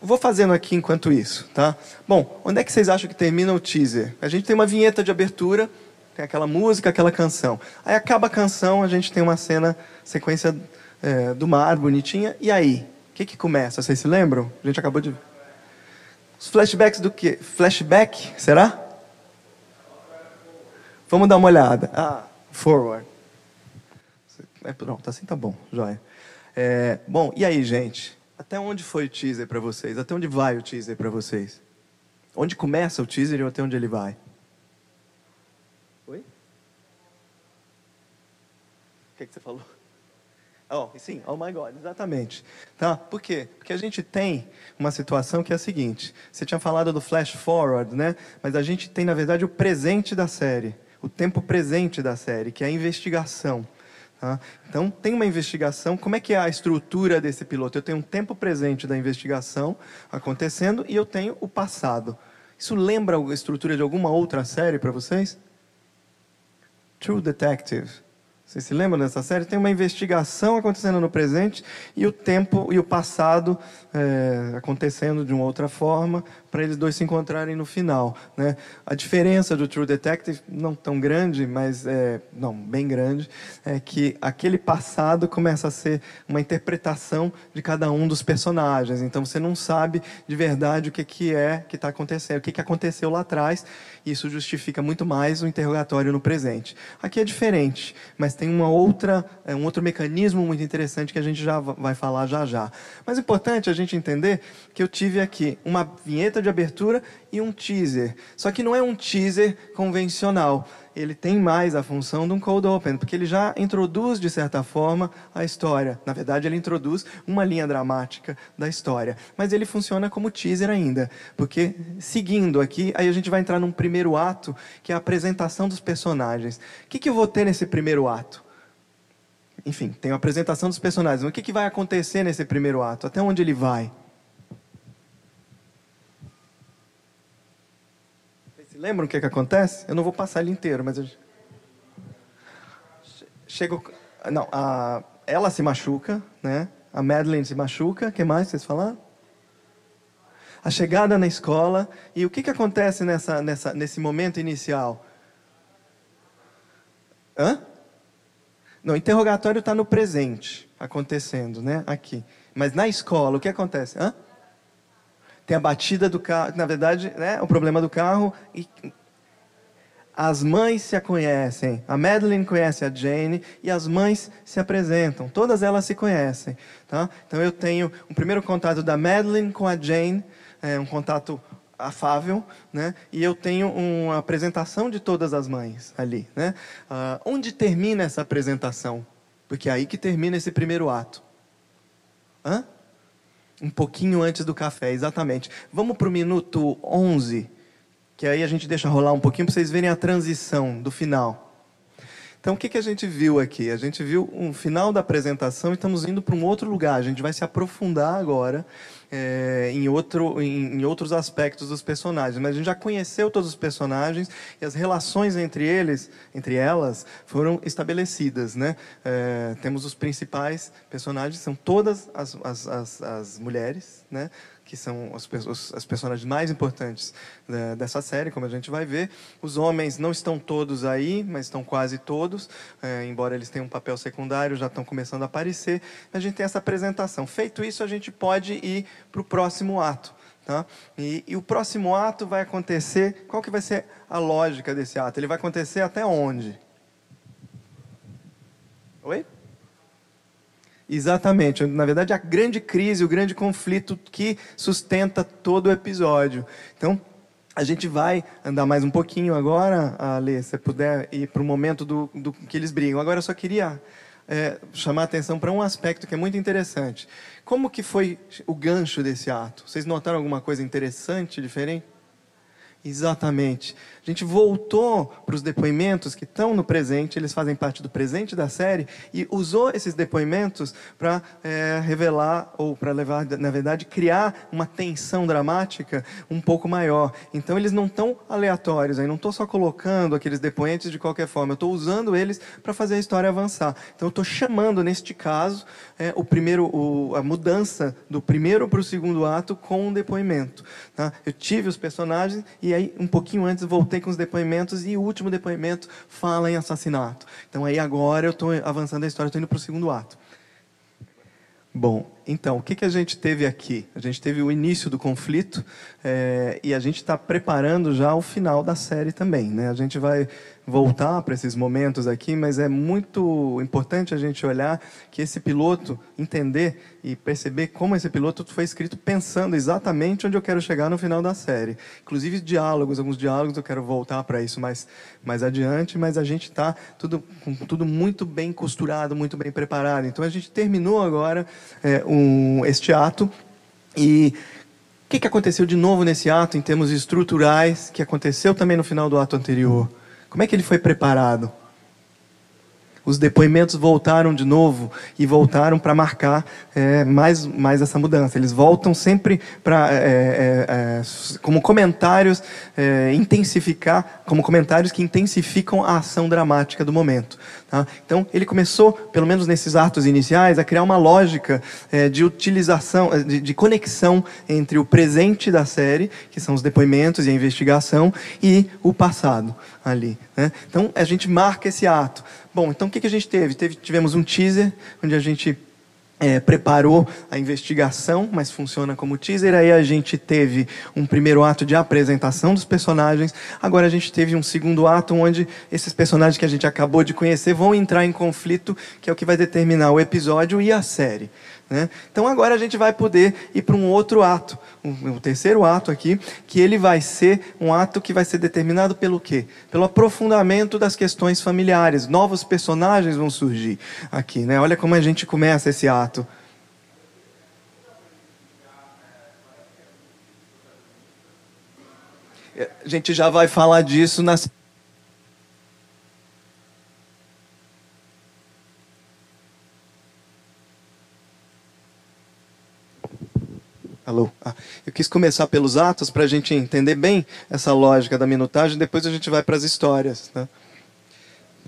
Vou fazendo aqui enquanto isso, tá? Bom, onde é que vocês acham que termina o teaser? A gente tem uma vinheta de abertura, tem aquela música, aquela canção. Aí acaba a canção, a gente tem uma cena, sequência é, do mar, bonitinha. E aí? O que, que começa? Vocês se lembram? A gente acabou de. Os flashbacks do quê? Flashback? Será? Vamos dar uma olhada. Ah, forward. É, pronto, assim tá bom, joia. É, bom, e aí, gente? Até onde foi o teaser para vocês? Até onde vai o teaser para vocês? Onde começa o teaser e até onde ele vai? Oi? O que, que você falou? Oh, sim, oh my God, exatamente. Tá? Por quê? Porque a gente tem uma situação que é a seguinte: você tinha falado do flash forward, né? Mas a gente tem, na verdade, o presente da série. o tempo presente da série, que é a investigação. Tá? Então, tem uma investigação. Como é que é a estrutura desse piloto? Eu tenho um tempo presente da investigação acontecendo e eu tenho o passado. Isso lembra a estrutura de alguma outra série para vocês? True Detective. Vocês se lembram dessa série? Tem uma investigação acontecendo no presente e o tempo e o passado é, acontecendo de uma outra forma para eles dois se encontrarem no final. Né? A diferença do True Detective, não tão grande, mas é, não, bem grande, é que aquele passado começa a ser uma interpretação de cada um dos personagens. Então você não sabe de verdade o que, que é que está acontecendo, o que, que aconteceu lá atrás. E isso justifica muito mais o interrogatório no presente. Aqui é diferente, mas tem uma outra, é, um outro mecanismo muito interessante que a gente já vai falar já já. Mas é importante a gente entender que eu tive aqui uma vinheta de abertura e um teaser. Só que não é um teaser convencional. Ele tem mais a função de um cold open, porque ele já introduz, de certa forma, a história. Na verdade, ele introduz uma linha dramática da história. Mas ele funciona como teaser ainda. Porque, seguindo aqui, aí a gente vai entrar num primeiro ato, que é a apresentação dos personagens. O que, que eu vou ter nesse primeiro ato? Enfim, tem a apresentação dos personagens. o que, que vai acontecer nesse primeiro ato? Até onde ele vai? Lembram o que, é que acontece? Eu não vou passar ele inteiro, mas eu... chego, não, a... ela se machuca, né? A Madeline se machuca. O que mais vocês falaram? A chegada na escola e o que, que acontece nessa, nessa, nesse momento inicial? Hã? Não, interrogatório está no presente, acontecendo, né? Aqui. Mas na escola, o que acontece? Hã? Tem a batida do carro, na verdade, né, o problema do carro. E as mães se conhecem. A Madeline conhece a Jane e as mães se apresentam. Todas elas se conhecem. Tá? Então eu tenho um primeiro contato da Madeline com a Jane, é, um contato afável, né? E eu tenho uma apresentação de todas as mães ali, né? Uh, onde termina essa apresentação? Porque é aí que termina esse primeiro ato. Hã? Um pouquinho antes do café, exatamente. Vamos para o minuto 11, que aí a gente deixa rolar um pouquinho para vocês verem a transição do final. Então, o que, que a gente viu aqui? A gente viu um final da apresentação e estamos indo para um outro lugar. A gente vai se aprofundar agora é, em, outro, em, em, outros aspectos dos personagens. Mas a gente já conheceu todos os personagens e as relações entre eles, entre elas, foram estabelecidas. Né? É, temos os principais personagens, são todas as, as, as, as mulheres, né? Que são os, os, as personagens mais importantes né, dessa série, como a gente vai ver. Os homens não estão todos aí, mas estão quase todos, é, embora eles tenham um papel secundário, já estão começando a aparecer. A gente tem essa apresentação. Feito isso, a gente pode ir para o próximo ato. Tá? E, e, o próximo ato vai acontecer. Qual que vai ser a lógica desse ato? Ele vai acontecer até onde? Oi? Exatamente. Na verdade, a grande crise, o grande conflito que sustenta todo o episódio. Então, a gente vai andar mais um pouquinho agora, Ale, se puder ir para o momento do, do que eles brigam. Agora, eu só queria é, chamar a atenção para um aspecto que é muito interessante. Como que foi o gancho desse ato? Vocês notaram alguma coisa interessante, diferente? Exatamente. Gente voltou para os depoimentos que estão no presente, eles fazem parte do presente da série, e usou esses depoimentos para é, revelar, ou para levar, na verdade, criar uma tensão dramática um pouco maior. Então, eles não estão aleatórios, aí não estou só colocando aqueles depoentes de qualquer forma, eu estou usando eles para fazer a história avançar. Então, eu estou chamando, neste caso, é, o primeiro, o, a mudança do primeiro para o segundo ato com um depoimento. Tá? Eu tive os personagens, e aí, um pouquinho antes, voltei com os depoimentos e o último depoimento fala em assassinato. Então aí agora eu estou avançando a história, estou indo para o segundo ato. Bom, então, o que, que a gente teve aqui? A gente teve o início do conflito é, e a gente está preparando já o final da série também. Né? A gente vai voltar para esses momentos aqui, mas é muito importante a gente olhar que esse piloto, entender e perceber como esse piloto foi escrito pensando exatamente onde eu quero chegar no final da série. Inclusive diálogos, alguns diálogos eu quero voltar para isso mais, mais adiante, mas a gente está tudo, tudo muito bem costurado, muito bem preparado. Então a gente terminou agora é, este ato e o que, que aconteceu de novo nesse ato, em termos estruturais, que aconteceu também no final do ato anterior? Como é que ele foi preparado? os depoimentos voltaram de novo e voltaram para marcar é, mais, mais essa mudança. Eles voltam sempre para é, é, é, como comentários é, intensificar, como comentários que intensificam a ação dramática do momento. Tá? Então ele começou, pelo menos nesses atos iniciais, a criar uma lógica é, de utilização, de, de conexão entre o presente da série, que são os depoimentos e a investigação, e o passado ali. Né? Então a gente marca esse ato. Bom, então o que, que a gente teve? teve? Tivemos um teaser, onde a gente é, preparou a investigação, mas funciona como teaser. Aí a gente teve um primeiro ato de apresentação dos personagens. Agora a gente teve um segundo ato onde esses personagens que a gente acabou de conhecer vão entrar em conflito, que é o que vai determinar o episódio e a série. Né? Então agora a gente vai poder ir para um outro ato, um, um, terceiro ato aqui, que ele vai ser um ato que vai ser determinado pelo quê? Pelo aprofundamento das questões familiares. Novos personagens vão surgir aqui. Né? Olha como a gente começa esse ato. A gente já vai falar disso nas Alô? Ah, eu quis começar pelos atos para a gente entender bem essa lógica da minutagem, depois a gente vai para as histórias. Né?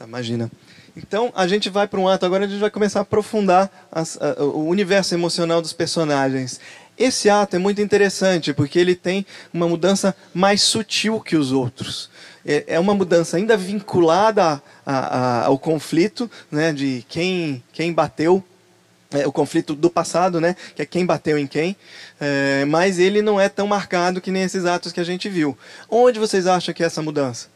Imagina. Então, a gente vai para um ato, agora a gente vai começar a aprofundar as, a, o universo emocional dos personagens. Esse ato é muito interessante, porque ele tem uma mudança mais sutil que os outros. É, é uma mudança ainda vinculada a, a, ao conflito, né, de quem, quem bateu é, o conflito do passado, né, que é quem bateu em quem, é, mas ele não é tão marcado que nem esses atos que a gente viu. Onde vocês acham que é essa mudança?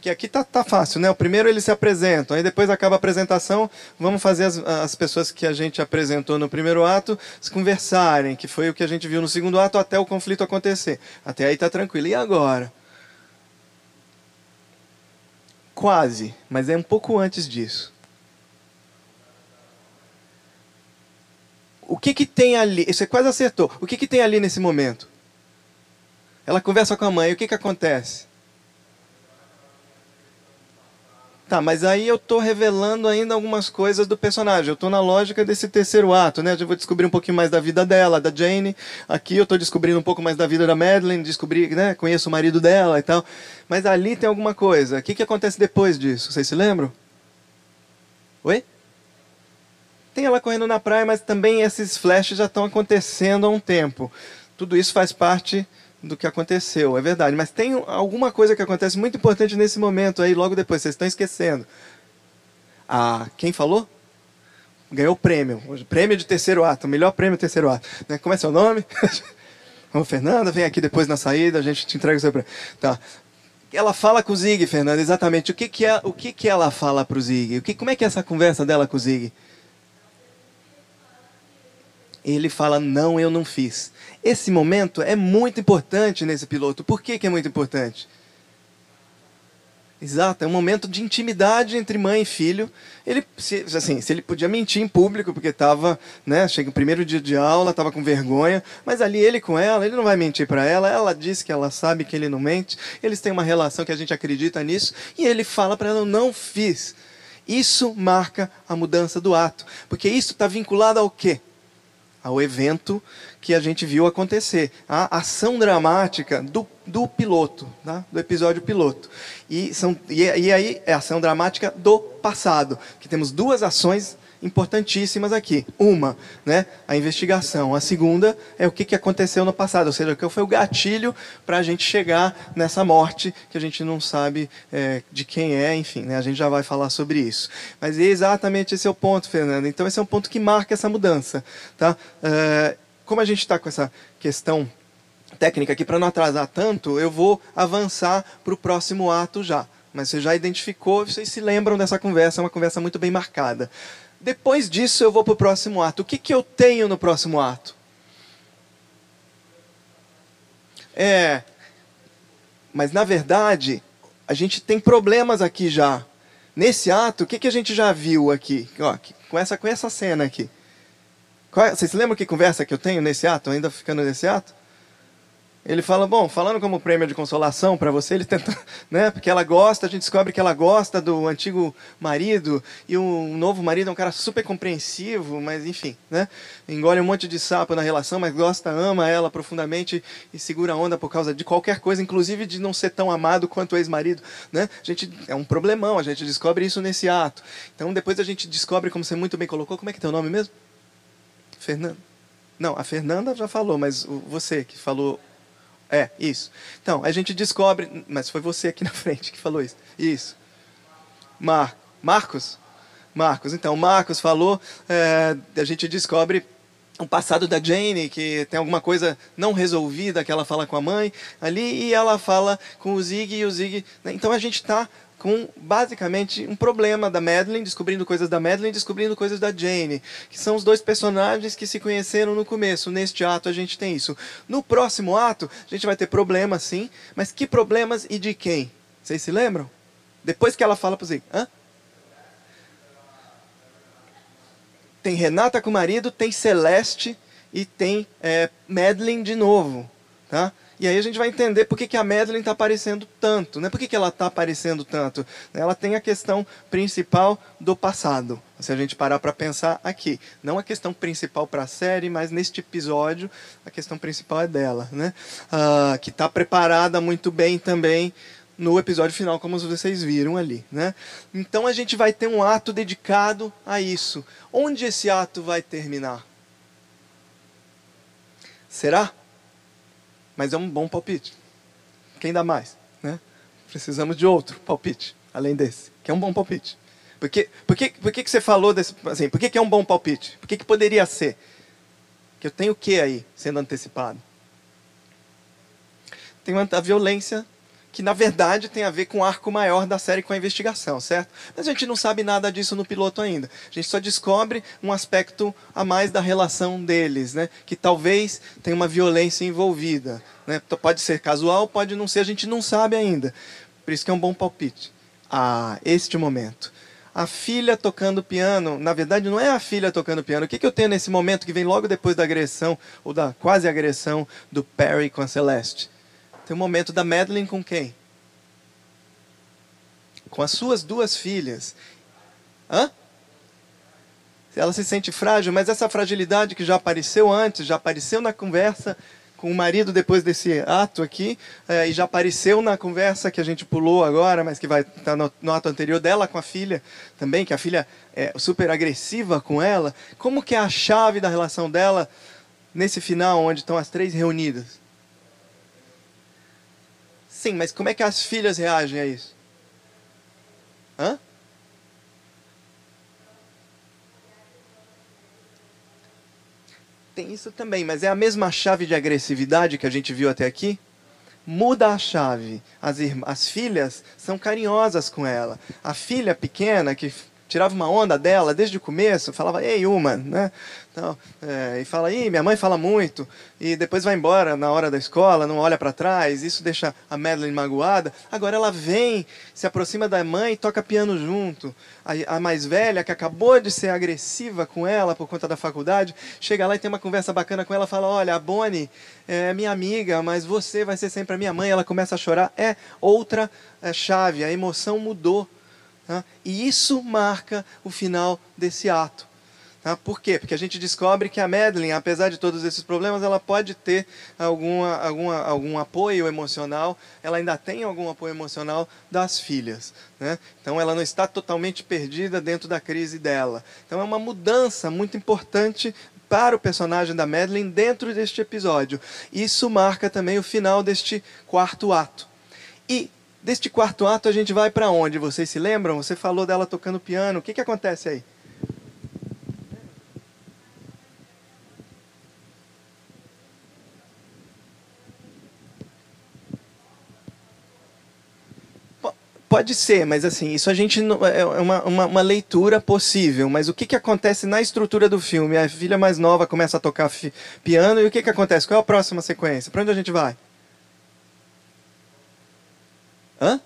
Porque aqui tá, tá fácil, né? O primeiro eles se apresentam, aí depois acaba a apresentação, vamos fazer as, as pessoas que a gente apresentou no primeiro ato se conversarem, que foi o que a gente viu no segundo ato até o conflito acontecer. Até aí tá tranquilo. E agora? Quase, mas é um pouco antes disso. O que, que tem ali? Você quase acertou. O que, que tem ali nesse momento? Ela conversa com a mãe, o que, que acontece? Tá, mas aí eu estou revelando ainda algumas coisas do personagem. Eu estou na lógica desse terceiro ato, né? Eu vou descobrir um pouquinho mais da vida dela, da Jane. Aqui eu estou descobrindo um pouco mais da vida da Madeline, descobri, né? Conheço o marido dela e tal. Mas ali tem alguma coisa. O que, que acontece depois disso? Vocês se lembram? Oi? Tem ela correndo na praia, mas também esses flashes já estão acontecendo há um tempo. Tudo isso faz parte do que aconteceu, é verdade. Mas tem alguma coisa que acontece muito importante nesse momento aí, logo depois, vocês estão esquecendo. Ah, quem falou? Ganhou o prêmio. Prêmio de terceiro ato, o melhor prêmio terceiro ato. Né? Como é seu nome? Ô, Fernanda, vem aqui depois na saída, a gente te entrega o seu prêmio. Tá. Ela fala com o Zig, Fernanda, exatamente. O que, que, é, o que, que ela fala para o Zig? Como é que é essa conversa dela com o Zig? Ele fala: Não, eu não fiz. Esse momento é muito importante nesse piloto. Por que, que é muito importante? Exato, é um momento de intimidade entre mãe e filho. Ele, se, assim, se ele podia mentir em público, porque estava, né, chega o primeiro dia de aula, estava com vergonha, mas ali ele com ela, ele não vai mentir para ela, ela diz que ela sabe que ele não mente, eles têm uma relação que a gente acredita nisso, e ele fala para ela: não fiz. Isso marca a mudança do ato, porque isso está vinculado ao quê? Ao evento que a gente viu acontecer, a ação dramática do, do piloto, tá? do episódio piloto. E, são, e, e aí é a ação dramática do passado, que temos duas ações importantíssimas aqui. Uma, né, a investigação. A segunda é o que, que aconteceu no passado, ou seja, qual foi o gatilho para a gente chegar nessa morte que a gente não sabe é, de quem é, enfim, né, a gente já vai falar sobre isso. Mas é exatamente esse é o ponto, Fernando. Então esse é um ponto que marca essa mudança. Tá? É, como a gente está com essa questão técnica aqui, para não atrasar tanto, eu vou avançar para o próximo ato já. Mas você já identificou, vocês se lembram dessa conversa, é uma conversa muito bem marcada. Depois disso, eu vou para o próximo ato. O que, que eu tenho no próximo ato? É. Mas, na verdade, a gente tem problemas aqui já. Nesse ato, o que, que a gente já viu aqui? Ó, com, essa, com essa cena aqui. Qual, é, vocês lembram que conversa que eu tenho nesse ato, ainda ficando nesse ato? Ele fala, bom, falando como prêmio de consolação para você, ele tenta, né? Porque ela gosta, a gente descobre que ela gosta do antigo marido e o novo marido é um cara super compreensivo, mas enfim, né? Engole um monte de sapo na relação, mas gosta, ama ela profundamente e segura a onda por causa de qualquer coisa, inclusive de não ser tão amado quanto o ex-marido, né? A gente é um problemão, a gente descobre isso nesse ato. Então depois a gente descobre, como você muito bem colocou, como é que é teu nome mesmo? Fernando. Não, a Fernanda já falou, mas você que falou é, isso. Então, a gente descobre. Mas foi você aqui na frente que falou isso. Isso. Mar, Marcos? Marcos. Então, Marcos falou. É, a gente descobre o passado da Jane, que tem alguma coisa não resolvida que ela fala com a mãe ali, e ela fala com o Zig e o Zig. Né? Então a gente está com basicamente um problema da Madeline, descobrindo coisas da Madeline, descobrindo coisas da Jane, que são os dois personagens que se conheceram no começo. Neste ato a gente tem isso. No próximo ato a gente vai ter problemas, sim, mas que problemas e de quem? Vocês se lembram? Depois que ela fala para Zig, hã? Tem Renata com o marido, tem Celeste e tem é, Madeline de novo, tá? E aí a gente vai entender por que, que a Madeline está aparecendo tanto. Né? Por que, que ela está aparecendo tanto? Ela tem a questão principal do passado. Se a gente parar para pensar aqui. Não a questão principal para a série, mas neste episódio, a questão principal é dela. Né? Ah, que está preparada muito bem também no episódio final, como vocês viram ali. Né? Então a gente vai ter um ato dedicado a isso. Onde esse ato vai terminar? Será? Mas é um bom palpite. Quem dá mais? Né? Precisamos de outro palpite, além desse, que é um bom palpite. Por que, por que, por que, que você falou desse. Assim, por que, que é um bom palpite? Por que, que poderia ser? Que eu tenho o que aí sendo antecipado? Tem a violência que na verdade tem a ver com o arco maior da série com a investigação, certo? Mas a gente não sabe nada disso no piloto ainda. A gente só descobre um aspecto a mais da relação deles, né? Que talvez tenha uma violência envolvida, né? Pode ser casual, pode não ser, a gente não sabe ainda. Por isso que é um bom palpite. Ah, este momento. A filha tocando piano, na verdade não é a filha tocando piano. O que, que eu tenho nesse momento que vem logo depois da agressão, ou da quase agressão do Perry com a Celeste? Tem o momento da Madeline com quem? Com as suas duas filhas. Hã? Ela se sente frágil, mas essa fragilidade que já apareceu antes, já apareceu na conversa com o marido depois desse ato aqui, é, e já apareceu na conversa que a gente pulou agora, mas que vai estar tá no, no, ato anterior dela com a filha também, que a filha é super agressiva com ela. Como que é a chave da relação dela nesse final, onde estão as três reunidas? Sim, mas como é que as filhas reagem a isso? Hã? Tem isso também, mas é a mesma chave de agressividade que a gente viu até aqui? Muda a chave. As, as filhas são carinhosas com ela. A filha pequena, que tirava uma onda dela desde o começo, falava, ei, uma, né? Então, é, e fala, aí minha mãe fala muito, e depois vai embora na hora da escola, não olha para trás, isso deixa a Madeline magoada. Agora ela vem, se aproxima da mãe e toca piano junto. A, a, mais velha, que acabou de ser agressiva com ela por conta da faculdade, chega lá e tem uma conversa bacana com ela, fala, olha, a Bonnie é minha amiga, mas você vai ser sempre a minha mãe. Ela começa a chorar, é outra é, chave, a emoção mudou Tá? E isso marca o final desse ato. Tá? Por quê? Porque a gente descobre que a Madeline, apesar de todos esses problemas, ela pode ter alguma, alguma, algum apoio emocional, ela ainda tem algum apoio emocional das filhas. Né? Então ela não está totalmente perdida dentro da crise dela. Então é uma mudança muito importante para o personagem da Madeline dentro deste episódio. Isso marca também o final deste quarto ato. E Deste quarto ato a gente vai para onde? Vocês se lembram? Você falou dela tocando piano. O que, que acontece aí? Pode ser, mas assim, isso a gente não, é, é uma, uma, uma, leitura possível. Mas o que, que acontece na estrutura do filme? A filha mais nova começa a tocar piano e o que, que acontece? Qual é a próxima sequência? Para onde a gente vai? Hã?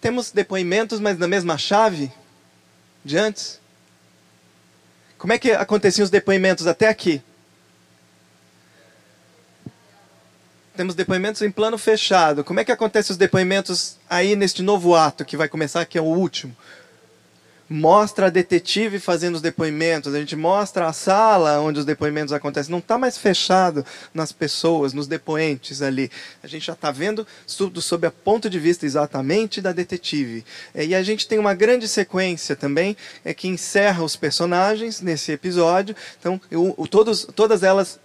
Temos depoimentos, mas na mesma chave de antes? Como é que aconteciam os depoimentos até aqui? Temos depoimentos em plano fechado. Como é que acontecem os depoimentos aí neste novo ato que vai começar, que é o último? Mostra a detetive fazendo os depoimentos, a gente mostra a sala onde os depoimentos acontecem. Não está mais fechado nas pessoas, nos depoentes ali. A gente já está vendo tudo sob a ponto de vista exatamente da detetive. É, e a gente tem uma grande sequência também, é que encerra os personagens nesse episódio. Então, eu, todos, todas elas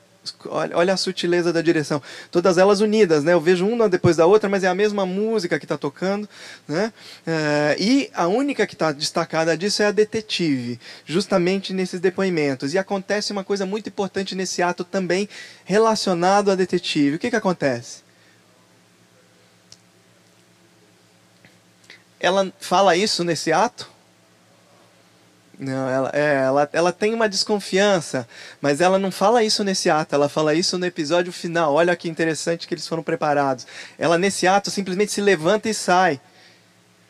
Olha, olha, a sutileza da direção. Todas elas unidas, né? Eu vejo uma depois da outra, mas é a mesma música que está tocando, né? É, e a única que está destacada disso é a detetive, justamente nesses depoimentos. E acontece uma coisa muito importante nesse ato também relacionado à detetive. O que, que acontece? Ela fala isso nesse ato? Não, ela, é, ela, ela tem uma desconfiança, mas ela não fala isso nesse ato, ela fala isso no episódio final. Olha que interessante que eles foram preparados. Ela, nesse ato, simplesmente se levanta e sai.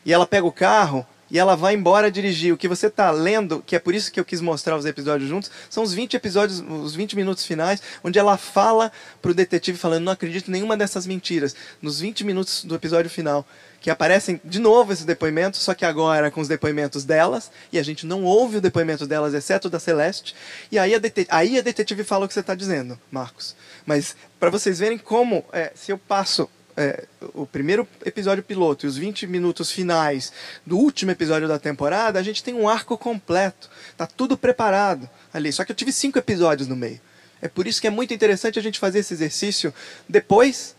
E ela pega o carro e ela vai embora dirigir. O que você está lendo, que é por isso que eu quis mostrar os episódios juntos, são os 20 episódios, os 20 minutos finais, onde ela fala para o detetive falando, não acredito em nenhuma dessas mentiras. Nos 20 minutos do episódio final que aparecem de novo esses depoimentos, só que agora com os depoimentos delas, e a gente não ouve o depoimento delas, exceto da Celeste, e aí a, detetive, aí a detetive fala o que você está dizendo, Marcos. Mas para vocês verem como, é, se eu passo é, o primeiro episódio piloto e os 20 minutos finais do último episódio da temporada, a gente tem um arco completo, tá tudo preparado ali. Só que eu tive cinco episódios no meio. É por isso que é muito interessante a gente fazer esse exercício depois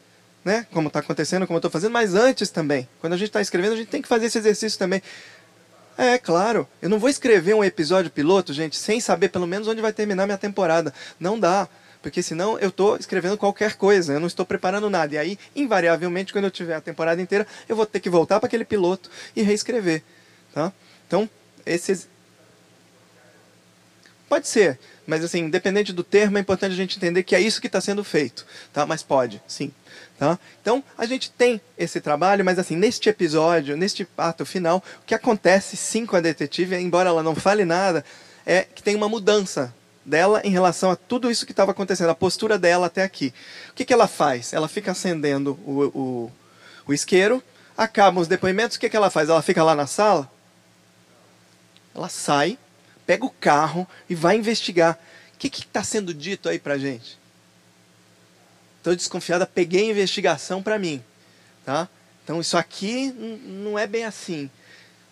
né? Como está acontecendo, como eu estou fazendo, mas antes também. Quando a gente está escrevendo, a gente tem que fazer esse exercício também. É, claro. Eu não vou escrever um episódio piloto, gente, sem saber pelo menos onde vai terminar minha temporada. Não dá. Porque senão eu estou escrevendo qualquer coisa, eu não estou preparando nada. E aí, invariavelmente, quando eu tiver a temporada inteira, eu vou ter que voltar para aquele piloto e reescrever. Tá? Então, esses. Pode ser, mas assim, independente do termo, é importante a gente entender que é isso que está sendo feito. Tá? Mas pode, sim. Tá? Então, a gente tem esse trabalho, mas assim, neste episódio, neste ato final, o que acontece sim com a detetive, embora ela não fale nada, é que tem uma mudança dela em relação a tudo isso que estava acontecendo, a postura dela até aqui. O que, que ela faz? Ela fica acendendo o, o, o isqueiro, acabam os depoimentos, o que, que ela faz? Ela fica lá na sala, ela sai, pega o carro e vai investigar. O que está sendo dito aí pra gente? estou desconfiada, peguei a investigação para mim. Tá? Então isso aqui não é bem assim.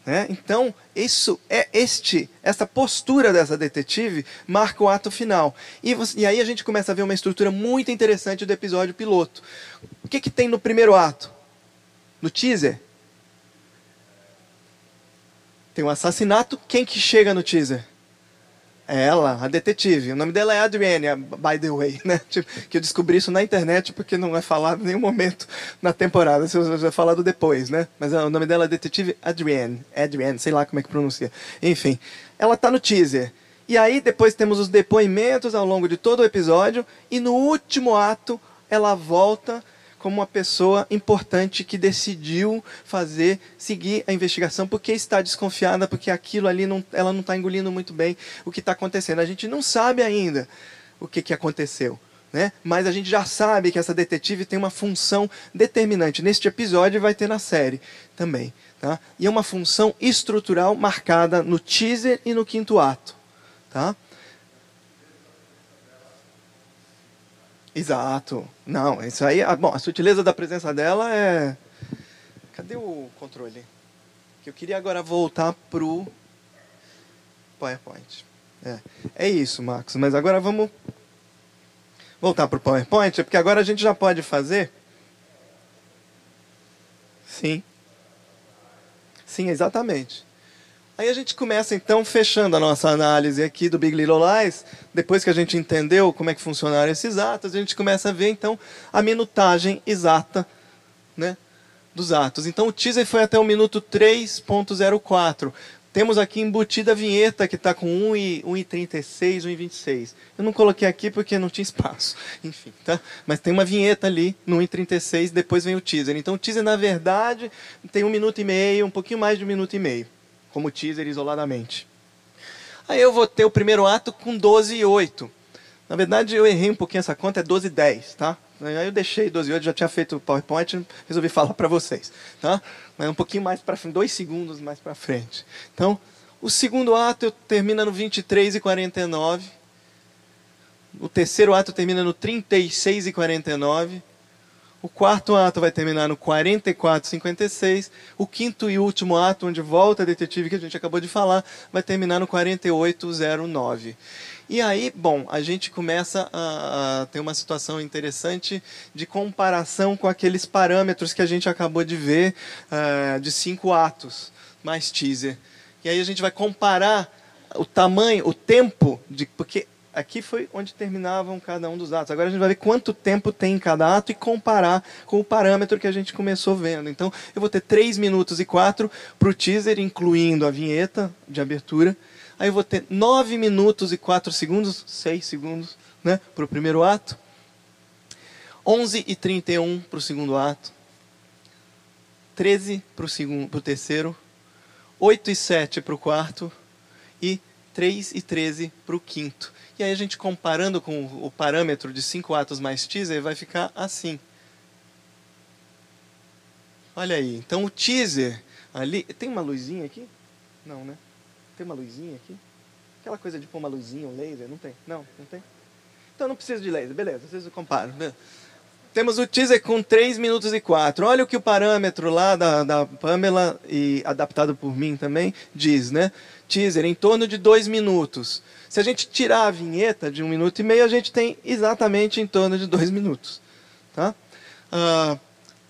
Né? Então, isso é este, essa postura dessa detetive marca o ato final. E, você, e aí a gente começa a ver uma estrutura muito interessante do episódio piloto. O que, que tem no primeiro ato? No teaser? Tem um assassinato. Quem que chega no teaser? É ela, a detetive. O nome dela é Adrienne, by the way, né? Tipo, que eu descobri isso na internet porque não é falado em nenhum momento na temporada. Isso é falado depois, né? Mas o nome dela é detetive Adrienne. Adrienne, sei lá como é que pronuncia. Enfim, ela tá no teaser. E aí depois temos os depoimentos ao longo de todo o episódio e no último ato ela volta como uma pessoa importante que decidiu fazer, seguir a investigação, porque está desconfiada, porque aquilo ali não, ela não está engolindo muito bem o que está acontecendo. A gente não sabe ainda o que, que aconteceu. Né? Mas a gente já sabe que essa detetive tem uma função determinante. Neste episódio vai ter na série também. Tá? E é uma função estrutural marcada no teaser e no quinto ato. Tá? Exato. Não, isso aí. Bom, a sutileza da presença dela é. Cadê o controle? Que eu queria agora voltar pro PowerPoint. É, é isso, Marcos. Mas agora vamos voltar pro PowerPoint, porque agora a gente já pode fazer. Sim. Sim, exatamente. Aí a gente começa então fechando a nossa análise aqui do Big Little Lies. Depois que a gente entendeu como é que funcionaram esses atos, a gente começa a ver então a minutagem exata, né, dos atos. Então o teaser foi até o minuto 3.04. Temos aqui embutida a vinheta que está com 1,36, 1,26. Eu não coloquei aqui porque não tinha espaço. Enfim, tá? Mas tem uma vinheta ali no 1,36, depois vem o teaser. Então o teaser, na verdade, tem um minuto e meio, um pouquinho mais de um minuto e meio como teaser isoladamente. Aí eu vou ter o primeiro ato com 12 e 8. Na verdade, eu errei um pouquinho essa conta, é 12 e 10, tá? Aí eu deixei 12 horas, já tinha feito o PowerPoint, resolvi falar para vocês, tá? Mas um pouquinho mais para frente, dois segundos mais para frente. Então, o segundo ato termina no 23 e 49. O terceiro ato termina no 36 e 49. O quarto ato vai terminar no 44 e 56. O quinto e último ato, onde volta a detetive que a gente acabou de falar, vai terminar no 4809. E aí, bom, a gente começa a, a, ter uma situação interessante de comparação com aqueles parâmetros que a gente acabou de ver uh, de cinco atos mais teaser. E aí a gente vai comparar o tamanho, o tempo de porque aqui foi onde terminavam cada um dos atos. Agora a gente vai ver quanto tempo tem em cada ato e comparar com o parâmetro que a gente começou vendo. Então eu vou ter 3 minutos e 4 para o teaser, incluindo a vinheta de abertura Aí eu vou ter 9 minutos e 4 segundos, 6 segundos, né, para o primeiro ato. 11 e 31 para o segundo ato. 13 para o segundo, para o terceiro. 8 e 7 para o quarto. E 3 e 13 para o quinto. E aí a gente comparando com o parâmetro de 5 atos mais teaser, vai ficar assim. Olha aí. Então o teaser ali. Tem uma luzinha aqui? Não, né? Tem uma luzinha aqui? Aquela coisa de pôr uma luzinha, um laser? Não tem? Não, não tem? Então não precisa de laser, beleza, vocês comparam. Beleza. Temos o teaser com 3 minutos e 4. Olha o que o parâmetro lá da, da Pamela, e adaptado por mim também, diz, né? Teaser em torno de 2 minutos. Se a gente tirar a vinheta de 1 um minuto e meio, a gente tem exatamente em torno de 2 minutos. Tá? Uh,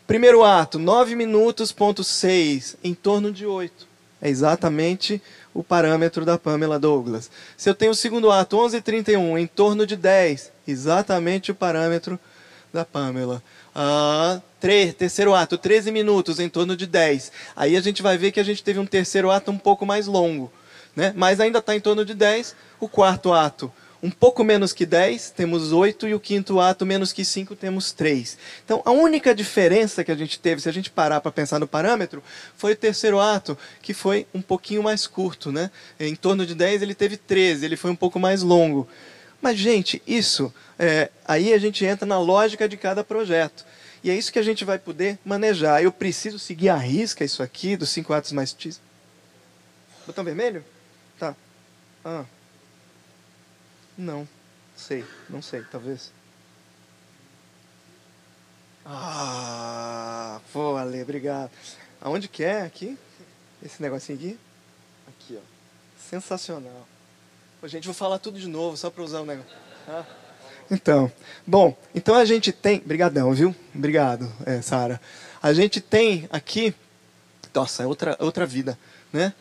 primeiro ato, 9 minutos, ponto 6, em torno de 8. É exatamente o parâmetro da Pamela Douglas. Se eu tenho o segundo ato, 11h31, em torno de 10, exatamente o parâmetro da Pamela. Ah, terceiro ato, 13 minutos, em torno de 10. Aí a gente vai ver que a gente teve um terceiro ato um pouco mais longo, né? mas ainda está em torno de 10. O quarto ato, um pouco menos que 10, temos 8, e o quinto ato, menos que 5, temos 3. Então, a única diferença que a gente teve, se a gente parar para pensar no parâmetro, foi o terceiro ato, que foi um pouquinho mais curto. Né? Em torno de 10, ele teve 13, ele foi um pouco mais longo. Mas, gente, isso, é, aí a gente entra na lógica de cada projeto. E é isso que a gente vai poder manejar. Eu preciso seguir a risca isso aqui, dos cinco atos mais... Botão vermelho? Tá. Ah. Não. Sei, não sei, talvez. Ah, pô, Ale, obrigado. Aonde que é aqui? Esse negocinho aqui? Aqui, ó. Sensacional. Pô, gente, vou falar tudo de novo, só para usar o negócio. Ah. Então, bom, então a gente tem. Brigadão, viu? Obrigado, é, Sara. A gente tem aqui. Nossa, é outra, outra vida, né?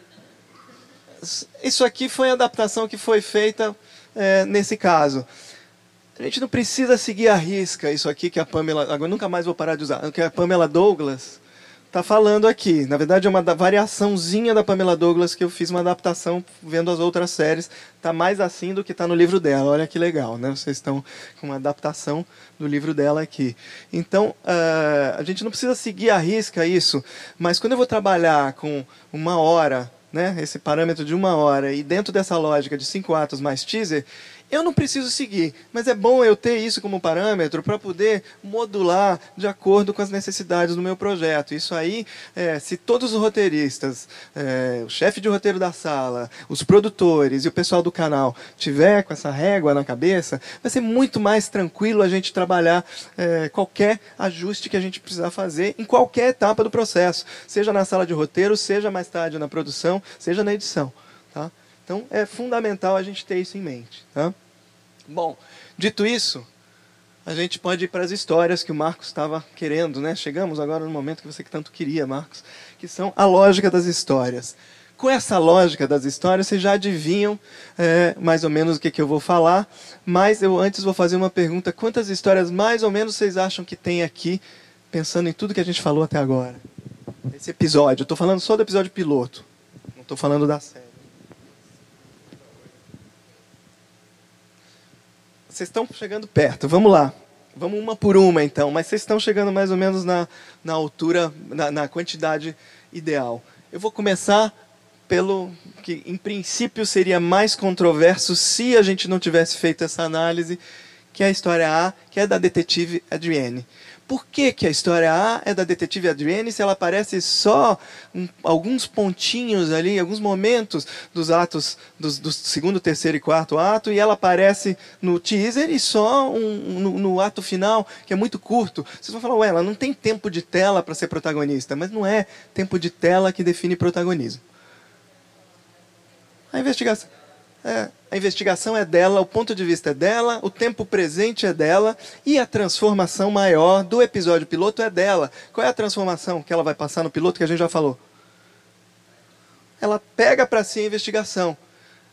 Isso aqui foi a adaptação que foi feita é, nesse caso. A gente não precisa seguir a risca isso aqui que a Pamela. Agora nunca mais vou parar de usar. Que a Pamela Douglas está falando aqui. Na verdade, é uma variaçãozinha da Pamela Douglas que eu fiz uma adaptação vendo as outras séries. Está mais assim do que está no livro dela. Olha que legal, né? Vocês estão com uma adaptação do livro dela aqui. Então, uh, a gente não precisa seguir a risca isso, mas quando eu vou trabalhar com uma hora né, esse parâmetro de uma hora, e dentro dessa lógica de cinco atos mais teaser, eu não preciso seguir, mas é bom eu ter isso como parâmetro para poder modular de acordo com as necessidades do meu projeto. Isso aí, é, se todos os roteiristas, é, o chefe de roteiro da sala, os produtores e o pessoal do canal tiver com essa régua na cabeça, vai ser muito mais tranquilo a gente trabalhar é, qualquer ajuste que a gente precisar fazer em qualquer etapa do processo, seja na sala de roteiro, seja mais tarde na produção, seja na edição. Tá? Então é fundamental a gente ter isso em mente. Tá? Bom, dito isso, a gente pode ir para as histórias que o Marcos estava querendo, né? Chegamos agora no momento que você tanto queria, Marcos, que são a lógica das histórias. Com essa lógica das histórias, vocês já adivinham é, mais ou menos o que, que eu vou falar, mas eu antes vou fazer uma pergunta: quantas histórias mais ou menos vocês acham que tem aqui, pensando em tudo que a gente falou até agora? Esse episódio, eu estou falando só do episódio piloto, não estou falando da série. Vocês estão chegando perto, vamos lá. Vamos uma por uma então, mas vocês estão chegando mais ou menos na, na altura, na, na quantidade ideal. Eu vou começar pelo que em princípio seria mais controverso se a gente não tivesse feito essa análise, que é a história A, que é da detetive Adrienne. Por que, que a história A é da detetive Adrienne se ela aparece só um, alguns pontinhos ali, alguns momentos dos atos do segundo, terceiro e quarto ato, e ela aparece no teaser e só um, no, no, ato final, que é muito curto. Vocês vão falar, ué, ela não tem tempo de tela para ser protagonista, mas não é tempo de tela que define protagonismo. A investigação. É, a investigação é dela, o ponto de vista é dela, o tempo presente é dela e a transformação maior do episódio piloto é dela. Qual é a transformação que ela vai passar no piloto que a gente já falou? Ela pega para si a investigação.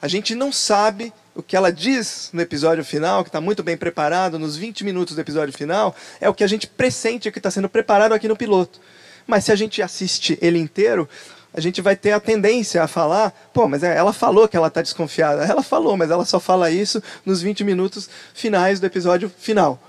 A gente não sabe o que ela diz no episódio final, que está muito bem preparado, nos 20 minutos do episódio final, é o que a gente pressente que está sendo preparado aqui no piloto. Mas se a gente assiste ele inteiro, a gente vai ter a tendência a falar, pô, mas é, ela falou que ela está desconfiada. Ela falou, mas ela só fala isso nos 20 minutos finais do episódio final.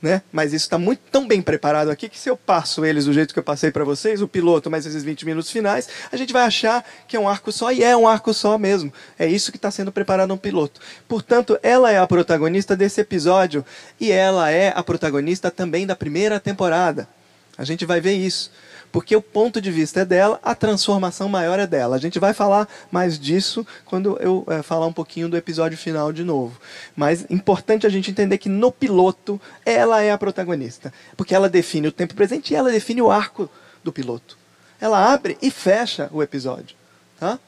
Né? Mas isso está muito tão bem preparado aqui que se eu passo eles do jeito que eu passei para vocês, o piloto mais esses 20 minutos finais, a gente vai achar que é um arco só e é um arco só mesmo. É isso que está sendo preparado no piloto. Portanto, ela é a protagonista desse episódio e ela é a protagonista também da primeira temporada. A gente vai ver isso porque o ponto de vista é dela, a transformação maior é dela. A gente vai falar mais disso quando eu é, falar um pouquinho do episódio final de novo. Mas importante a gente entender que no piloto ela é a protagonista, porque ela define o tempo presente e ela define o arco do piloto. Ela abre e fecha o episódio, tá?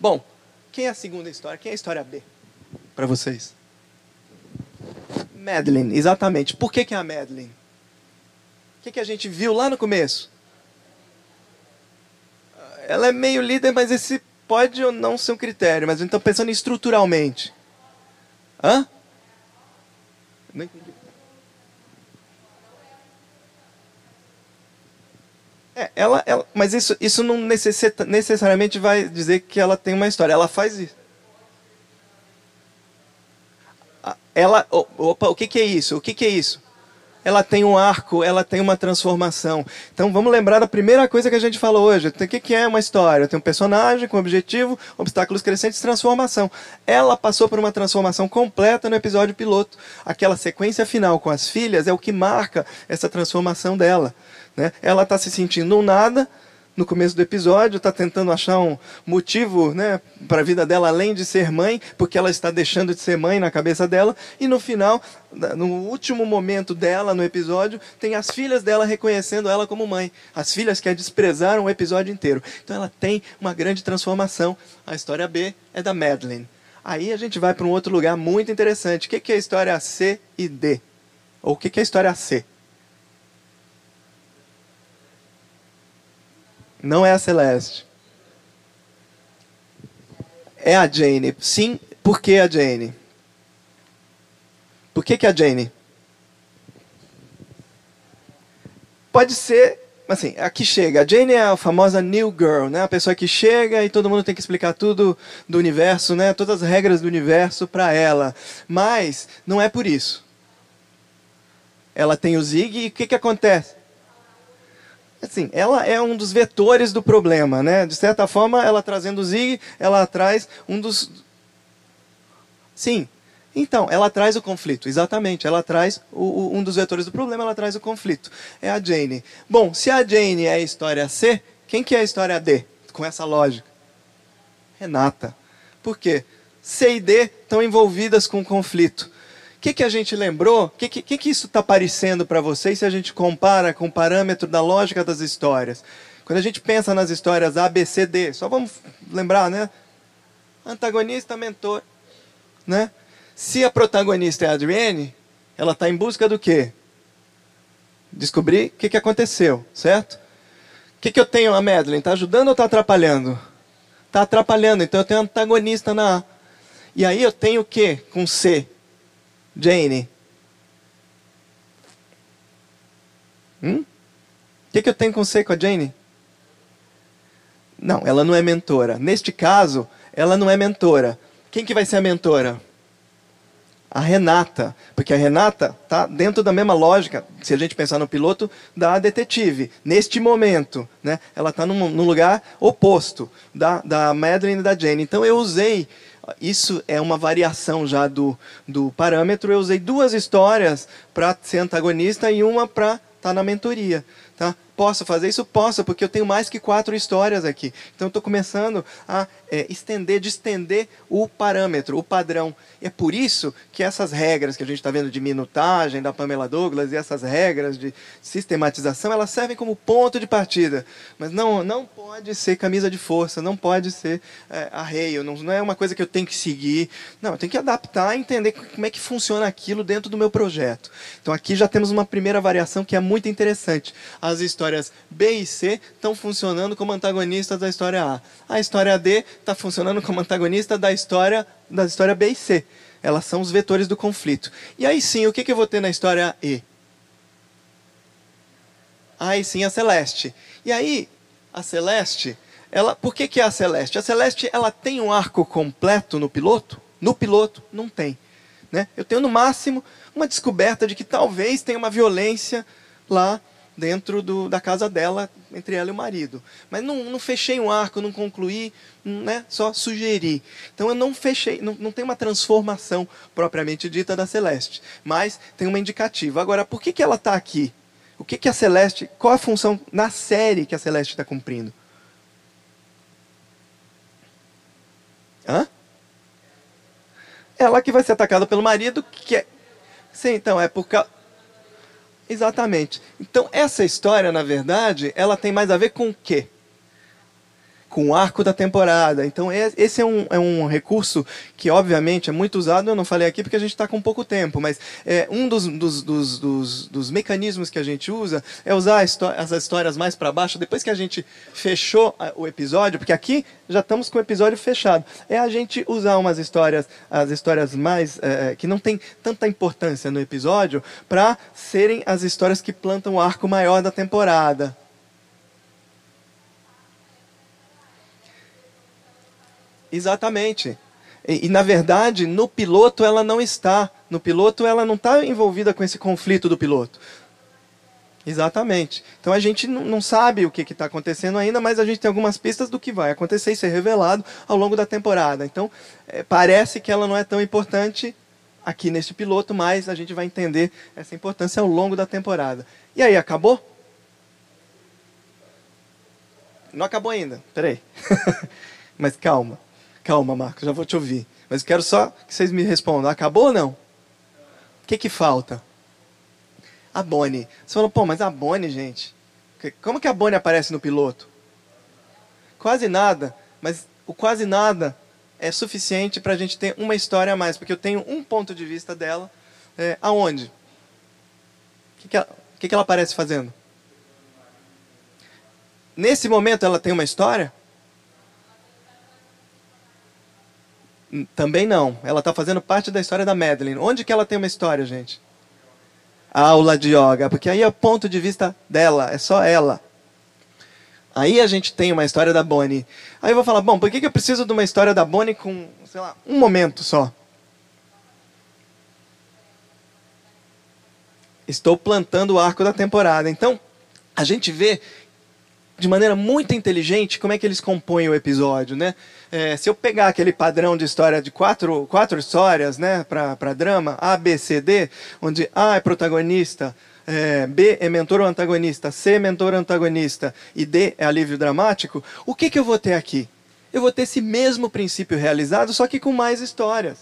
Bom, quem é a segunda história? Quem é a história B para vocês? Madeline, exatamente. Por que, que é a Madeline? Que, que a gente viu lá no começo? Ela é meio líder, mas esse pode ou não ser um critério. Mas então pensando estruturalmente. Hã? Não entendi. É, ela, ela, mas isso, isso não necessita, necessariamente vai dizer que ela tem uma história. Ela faz isso. Ela, opa, o que, que é isso? O que, que é isso? Ela tem um arco, ela tem uma transformação. Então vamos lembrar da primeira coisa que a gente falou hoje. O que é uma história? Tem um personagem com objetivo, obstáculos crescentes, transformação. Ela passou por uma transformação completa no episódio piloto. Aquela sequência final com as filhas é o que marca essa transformação dela. Né? Ela está se sentindo um nada, no começo do episódio, está tentando achar um motivo né, para a vida dela além de ser mãe, porque ela está deixando de ser mãe na cabeça dela, e no final, no último momento dela no episódio, tem as filhas dela reconhecendo ela como mãe. As filhas que a desprezaram o episódio inteiro. Então ela tem uma grande transformação. A história B é da Madeline. Aí a gente vai para um outro lugar muito interessante. O que é a história C e D? Ou o que é a história C? Não é a Celeste. É a Jane. Sim, por que a Jane? Por que, que a Jane? Pode ser, assim, a que chega. A Jane é a famosa new girl, né? A pessoa que chega e todo mundo tem que explicar tudo do universo, né? Todas as regras do universo para ela. Mas não é por isso. Ela tem o Zig e o que, que acontece? Assim, ela é um dos vetores do problema, né? De certa forma, ela trazendo o Zig, ela traz um dos Sim. Então, ela traz o conflito, exatamente. Ela traz o, o, um dos vetores do problema, ela traz o conflito. É a Jane. Bom, se a Jane é a história C, quem que é a história D? Com essa lógica. Renata. Por quê? C e D estão envolvidas com o conflito que, que a gente lembrou? O que, que, que isso está parecendo para vocês se a gente compara com o parâmetro da lógica das histórias? Quando a gente pensa nas histórias A, B, C, D, só vamos lembrar, né? Antagonista, mentor. Né? Se a protagonista é a Adrienne, ela está em busca do quê? Descobrir o que, que aconteceu, certo? O que, que eu tenho a Madeline? Está ajudando ou está atrapalhando? Está atrapalhando, então eu tenho antagonista na A. E aí eu tenho o quê com C? Jane. Hum? O que, que eu tenho com você com a Jane? Não, ela não é mentora. Neste caso, ela não é mentora. Quem que vai ser a mentora? A Renata, porque a Renata está dentro da mesma lógica, se a gente pensar no piloto, da detetive. Neste momento, né, ela está num, num, lugar oposto da, da Madeline e da Jane. Então eu usei isso é uma variação já do, do parâmetro. Eu usei duas histórias para ser antagonista e uma para estar tá na mentoria. Tá? Posso fazer isso? Posso, porque eu tenho mais que quatro histórias aqui. Então, estou começando a é, estender, distender o parâmetro, o padrão. E é por isso que essas regras que a gente está vendo de minutagem da Pamela Douglas e essas regras de sistematização, elas servem como ponto de partida. Mas não, não pode ser camisa de força, não pode ser é, arreio, não, não é uma coisa que eu tenho que seguir. Não, eu tenho que adaptar e entender como é que funciona aquilo dentro do meu projeto. Então, aqui já temos uma primeira variação que é muito interessante. As histórias histórias B e C estão funcionando como antagonistas da história A. A história D está funcionando como antagonista da história, da história B e C. Elas são os vetores do conflito. E aí sim, o que, que eu vou ter na história E? Aí sim, a Celeste. E aí, a Celeste, ela, por que, que é a Celeste? A Celeste ela tem um arco completo no piloto? No piloto, não tem. Né? Eu tenho, no máximo, uma descoberta de que talvez tenha uma violência lá dentro do, da casa dela, entre ela e o marido. Mas não, não fechei um arco, não concluí, né, só sugeri. Então eu não fechei, não, não tem uma transformação propriamente dita da Celeste, mas tem uma indicativa. Agora, por que, que ela está aqui? O que, que a Celeste, qual a função na série que a Celeste está cumprindo? Hã? Ela que vai ser atacada pelo marido, que é. Sim, então, é por causa Exatamente. Então, essa história, na verdade, ela tem mais a ver com o quê? Com o arco da temporada. Então, esse é um, é um recurso que, obviamente, é muito usado. Eu não falei aqui porque a gente está com pouco tempo, mas é, um dos, dos, dos, dos, dos mecanismos que a gente usa é usar as histórias mais para baixo, depois que a gente fechou o episódio, porque aqui já estamos com o episódio fechado. É a gente usar umas histórias, as histórias mais. É, é que não tem tanta importância no episódio, para serem as histórias que plantam o arco maior da temporada. Exatamente. E, e, na verdade, no piloto ela não está. No piloto ela não está envolvida com esse conflito do piloto. Exatamente. Então a gente não sabe o que está acontecendo ainda, mas a gente tem algumas pistas do que vai acontecer e ser revelado ao longo da temporada. Então é, parece que ela não é tão importante aqui neste piloto, mas a gente vai entender essa importância ao longo da temporada. E aí, acabou? Não acabou ainda. Peraí. mas calma. Calma, Marcos, já vou te ouvir. Mas quero só que vocês me respondam. Acabou ou não? O que, que falta? A Bonnie. Você falou, pô, mas a Bonnie, gente. Como que a Bonnie aparece no piloto? Quase nada. Mas o quase nada é suficiente para a gente ter uma história a mais. Porque eu tenho um ponto de vista dela. É, aonde? O que, que, que, que ela aparece fazendo? Nesse momento ela tem uma história? Também não. Ela está fazendo parte da história da Madeline. Onde que ela tem uma história, gente? A aula de yoga, porque aí é o ponto de vista dela, é só ela. Aí a gente tem uma história da Bonnie. Aí eu vou falar, bom, por que, que eu preciso de uma história da Bonnie com, sei lá, um momento só? Estou plantando o arco da temporada. Então, a gente vê de maneira muito inteligente como é que eles compõem o episódio, né? É, se eu pegar aquele padrão de história de quatro, quatro histórias, né, para drama, A, B, C, D, onde A é protagonista, é, B é mentor ou antagonista, C é mentor ou antagonista e D é alívio dramático, o que, que eu vou ter aqui? Eu vou ter esse mesmo princípio realizado, só que com mais histórias.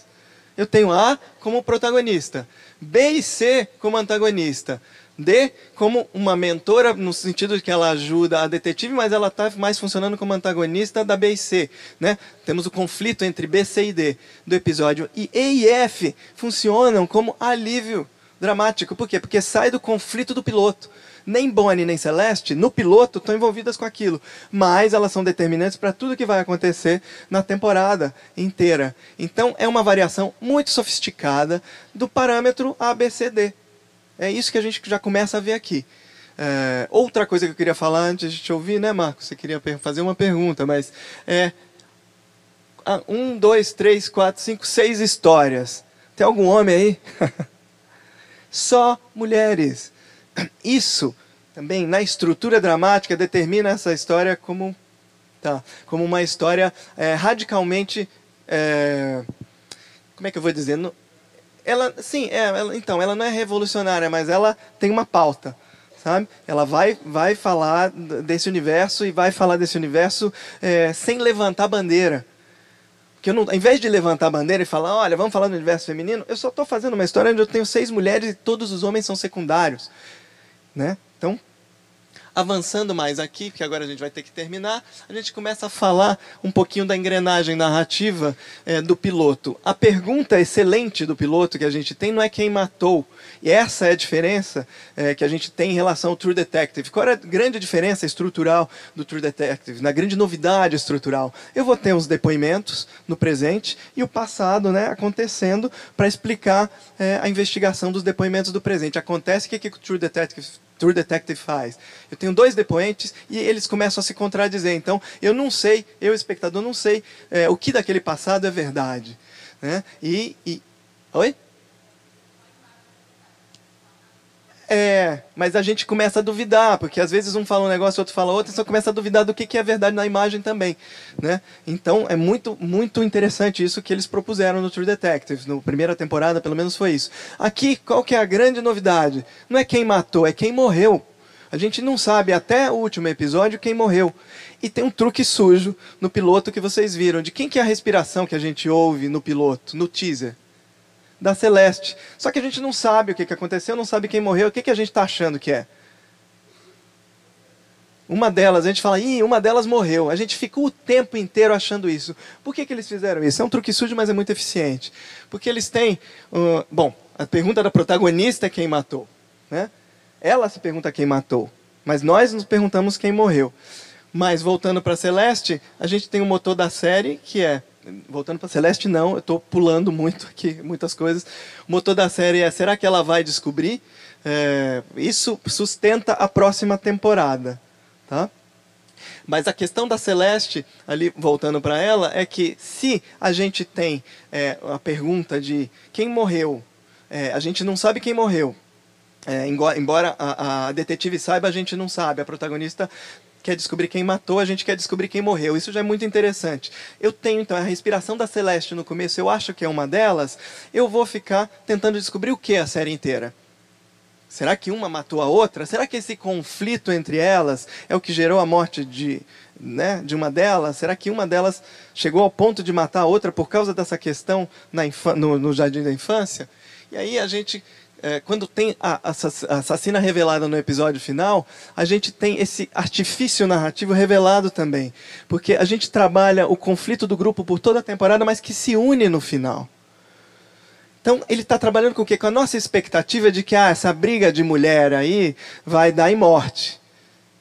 Eu tenho A como protagonista, B e C como antagonista, D como uma mentora, no sentido de que ela ajuda a detetive, mas ela está mais funcionando como antagonista da B e C. Né? Temos o conflito entre B, C e D do episódio. E E e F funcionam como alívio dramático. Por quê? Porque sai do conflito do piloto. Nem Bonnie nem Celeste, no piloto, estão envolvidas com aquilo. Mas elas são determinantes para tudo que vai acontecer na temporada inteira. Então é uma variação muito sofisticada do parâmetro ABCD. É isso que a gente já começa a ver aqui. É, outra coisa que eu queria falar antes de te ouvir, né, Marcos? Você queria fazer uma pergunta, mas é um, dois, três, quatro, cinco, seis histórias. Tem algum homem aí? Só mulheres. Isso também na estrutura dramática determina essa história como, tá, como uma história é, radicalmente é, como é que eu vou dizer? Ela, sim, é, ela- então, ela não é revolucionária, mas ela tem uma pauta, sabe? Ela vai, vai falar desse universo e vai falar desse universo é, sem levantar bandeira. Porque eu não, ao invés de levantar bandeira e falar, olha, vamos falar do universo feminino, eu só estou fazendo uma história onde eu tenho seis mulheres e todos os homens são secundários. Né? Avançando mais aqui, porque agora a gente vai ter que terminar, a gente começa a falar um pouquinho da engrenagem narrativa eh, do piloto. A pergunta excelente do piloto que a gente tem não é quem matou. E essa é a diferença eh, que a gente tem em relação ao True Detective. Qual é a grande diferença estrutural do True Detective? Na grande novidade estrutural. Eu vou ter os depoimentos no presente e o passado né, acontecendo para explicar eh, a investigação dos depoimentos do presente. Acontece que, que o True Detective True Detective faz. Eu tenho dois depoentes e eles começam a se contradizer. Então, eu não sei, eu, espectador, não sei é, o que daquele passado é verdade. Né? E, e. Oi? É, mas a gente começa a duvidar, porque às vezes um fala um negócio, outro fala outro, e só começa a duvidar do que, que é verdade na imagem também. Né? Então é muito, muito interessante isso que eles propuseram no True Detective. Na primeira temporada, pelo menos, foi isso. Aqui, qual que é a grande novidade? Não é quem matou, é quem morreu. A gente não sabe até o último episódio quem morreu. E tem um truque sujo no piloto que vocês viram. De quem que é a respiração que a gente ouve no piloto, no teaser? Da Celeste. Só que a gente não sabe o que, que aconteceu, não sabe quem morreu, o que, que a gente está achando que é. Uma delas, a gente fala, ih, uma delas morreu. A gente fica o tempo inteiro achando isso. Por que, que eles fizeram isso? É um truque sujo, mas é muito eficiente. Porque eles têm. Uh, bom, a pergunta da protagonista é quem matou. Né? Ela se pergunta quem matou. Mas nós nos perguntamos quem morreu. Mas voltando para Celeste, a gente tem o motor da série, que é voltando para Celeste, não, eu estou pulando muito aqui, muitas coisas. O motor da série é: será que ela vai descobrir? É, isso sustenta a próxima temporada. Tá? Mas a questão da Celeste, ali voltando para ela, é que se a gente tem é, a pergunta de quem morreu, é, a gente não sabe quem morreu. É, embora a, a detetive saiba, a gente não sabe. A protagonista quer descobrir quem matou, a gente quer descobrir quem morreu. Isso já é muito interessante. Eu tenho então a respiração da Celeste no começo, eu acho que é uma delas. Eu vou ficar tentando descobrir o que a série inteira. Será que uma matou a outra? Será que esse conflito entre elas é o que gerou a morte de, né, de uma delas? Será que uma delas chegou ao ponto de matar a outra por causa dessa questão na no, no jardim da infância? E aí a gente é, quando tem a, assassina revelada no episódio final, a gente tem esse artifício narrativo revelado também. Porque a gente trabalha o conflito do grupo por toda a temporada, mas que se une no final. Então, ele está trabalhando com o quê? Com a nossa expectativa de que ah, essa briga de mulher aí vai dar em morte.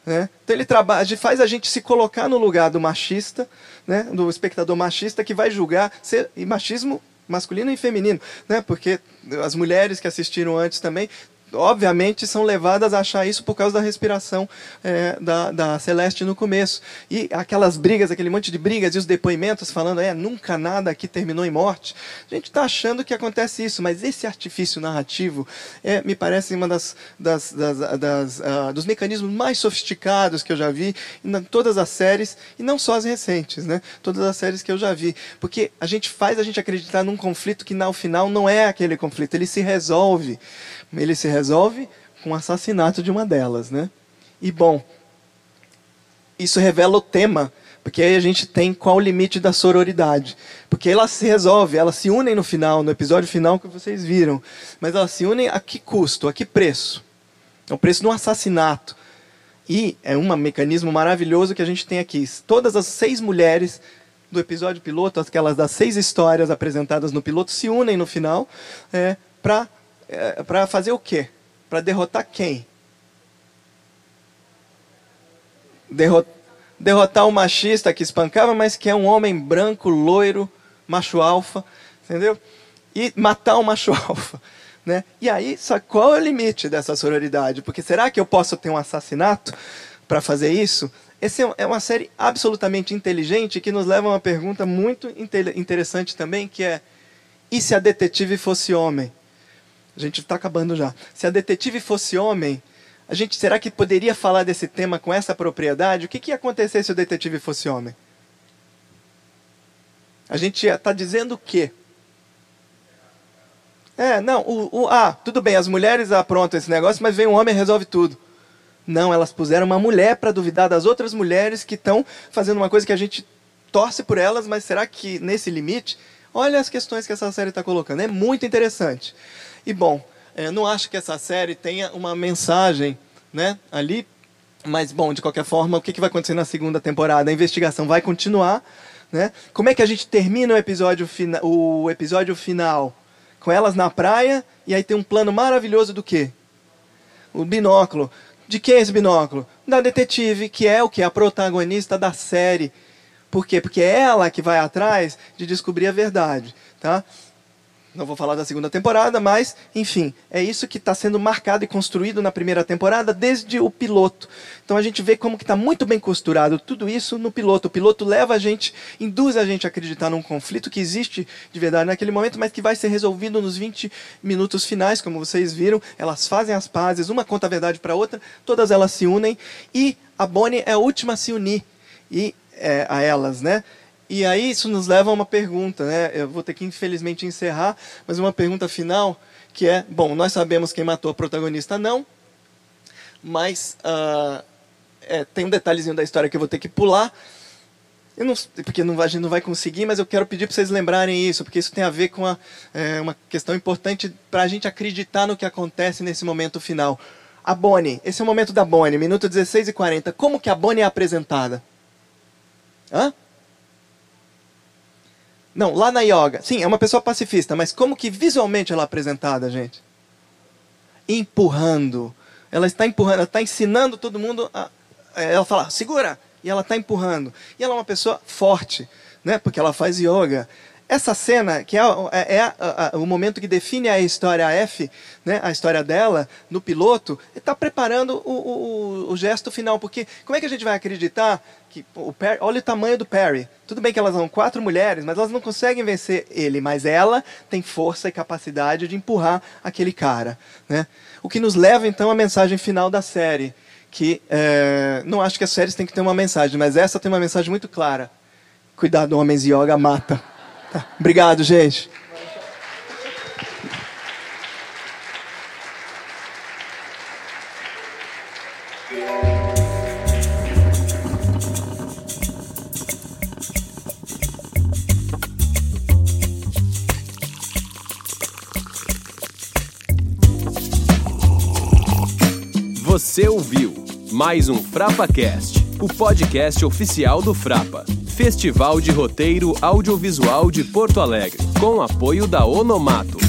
Né? Então, ele trabalha, faz a gente se colocar no lugar do machista, né? do espectador machista, que vai julgar. Ser, e machismo masculino e feminino, né? Porque as mulheres que assistiram antes também obviamente são levadas a achar isso por causa da respiração é, da, da Celeste no começo. E aquelas brigas, aquele monte de brigas e os depoimentos falando, é, nunca nada aqui terminou em morte. A gente está achando que acontece isso, mas esse artifício narrativo é, me parece uma das, das, das, das uh, dos mecanismos mais sofisticados que eu já vi em todas as séries, e não só as recentes, né? todas as séries que eu já vi. Porque a gente faz a gente acreditar num conflito que, no final, não é aquele conflito, ele se resolve ele se resolve com o assassinato de uma delas, né? E bom, isso revela o tema, porque aí a gente tem qual o limite da sororidade. Porque elas se resolvem, elas se unem no final, no episódio final que vocês viram. Mas elas se unem a que custo, a que preço? É o preço de um assassinato. E é um mecanismo maravilhoso que a gente tem aqui. Todas as seis mulheres do episódio piloto, aquelas das seis histórias apresentadas no piloto, se unem no final é, para é, para fazer o quê? Para derrotar quem? Derrot, derrotar o machista que espancava, mas que é um homem branco, loiro, macho alfa, entendeu? E matar o macho alfa. Né? E aí, só qual é o limite dessa sororidade? Porque será que eu posso ter um assassinato para fazer isso? Essa é uma série absolutamente inteligente que nos leva a uma pergunta muito interessante também, que é: e se a detetive fosse homem? A gente está acabando já. Se a detetive fosse homem, a gente será que poderia falar desse tema com essa propriedade? O que, que ia acontecer se o detetive fosse homem? A gente está dizendo o quê? É, não, o, o, ah, tudo bem, as mulheres aprontam esse negócio, mas vem um homem e resolve tudo. Não, elas puseram uma mulher para duvidar das outras mulheres que estão fazendo uma coisa que a gente torce por elas, mas será que nesse limite? Olha as questões que essa série está colocando, é muito interessante. E bom, eu não acho que essa série tenha uma mensagem né, ali, mas bom, de qualquer forma, o que, que vai acontecer na segunda temporada? A investigação vai continuar. Né? Como é que a gente termina o episódio, fina o episódio final? Com elas na praia, e aí tem um plano maravilhoso do quê? O binóculo. De quem é esse binóculo? Da detetive, que é o que? A protagonista da série. Por quê? Porque é ela que vai atrás de descobrir a verdade. Tá? Não vou falar da segunda temporada, mas, enfim, é isso que está sendo marcado e construído na primeira temporada desde o piloto. Então a gente vê como que está muito bem costurado tudo isso no piloto. O piloto leva a gente, induz a gente a acreditar num conflito que existe de verdade naquele momento, mas que vai ser resolvido nos 20 minutos finais, como vocês viram. Elas fazem as pazes, uma conta a verdade para a outra, todas elas se unem e a Bonnie é a última a se unir e, é, a elas, né? E aí isso nos leva a uma pergunta, né? Eu vou ter que infelizmente encerrar, mas uma pergunta final que é, bom, nós sabemos quem matou a protagonista não, mas uh, é, tem um detalhezinho da história que eu vou ter que pular, não, porque não, a gente não vai conseguir, mas eu quero pedir para vocês lembrarem isso, porque isso tem a ver com a, é, uma questão importante para a gente acreditar no que acontece nesse momento final. A Bonnie, esse é o momento da Bonnie, minuto 16 e 40. Como que a Bonnie é apresentada? Hã? Não, lá na yoga. Sim, é uma pessoa pacifista, mas como que visualmente ela é apresentada, gente? Empurrando. Ela está empurrando, ela está ensinando todo mundo a. Ela fala, segura! E ela está empurrando. E ela é uma pessoa forte, né? Porque ela faz yoga. Essa cena, que é, é, é a, a, o momento que define a história F, né, a história dela, no piloto, está preparando o, o, o, gesto final. Porque como é que a gente vai acreditar que o Perry, olha o tamanho do Perry. Tudo bem que elas são quatro mulheres, mas elas não conseguem vencer ele. Mas ela tem força e capacidade de empurrar aquele cara. Né? O que nos leva então à mensagem final da série. Que é, não acho que as séries têm que ter uma mensagem, mas essa tem uma mensagem muito clara. Cuidado, homens, yoga mata. Tá. Obrigado, gente. Você ouviu mais um FrapaCast, o podcast oficial do Frapa. Festival de Roteiro Audiovisual de Porto Alegre, com apoio da Onomato.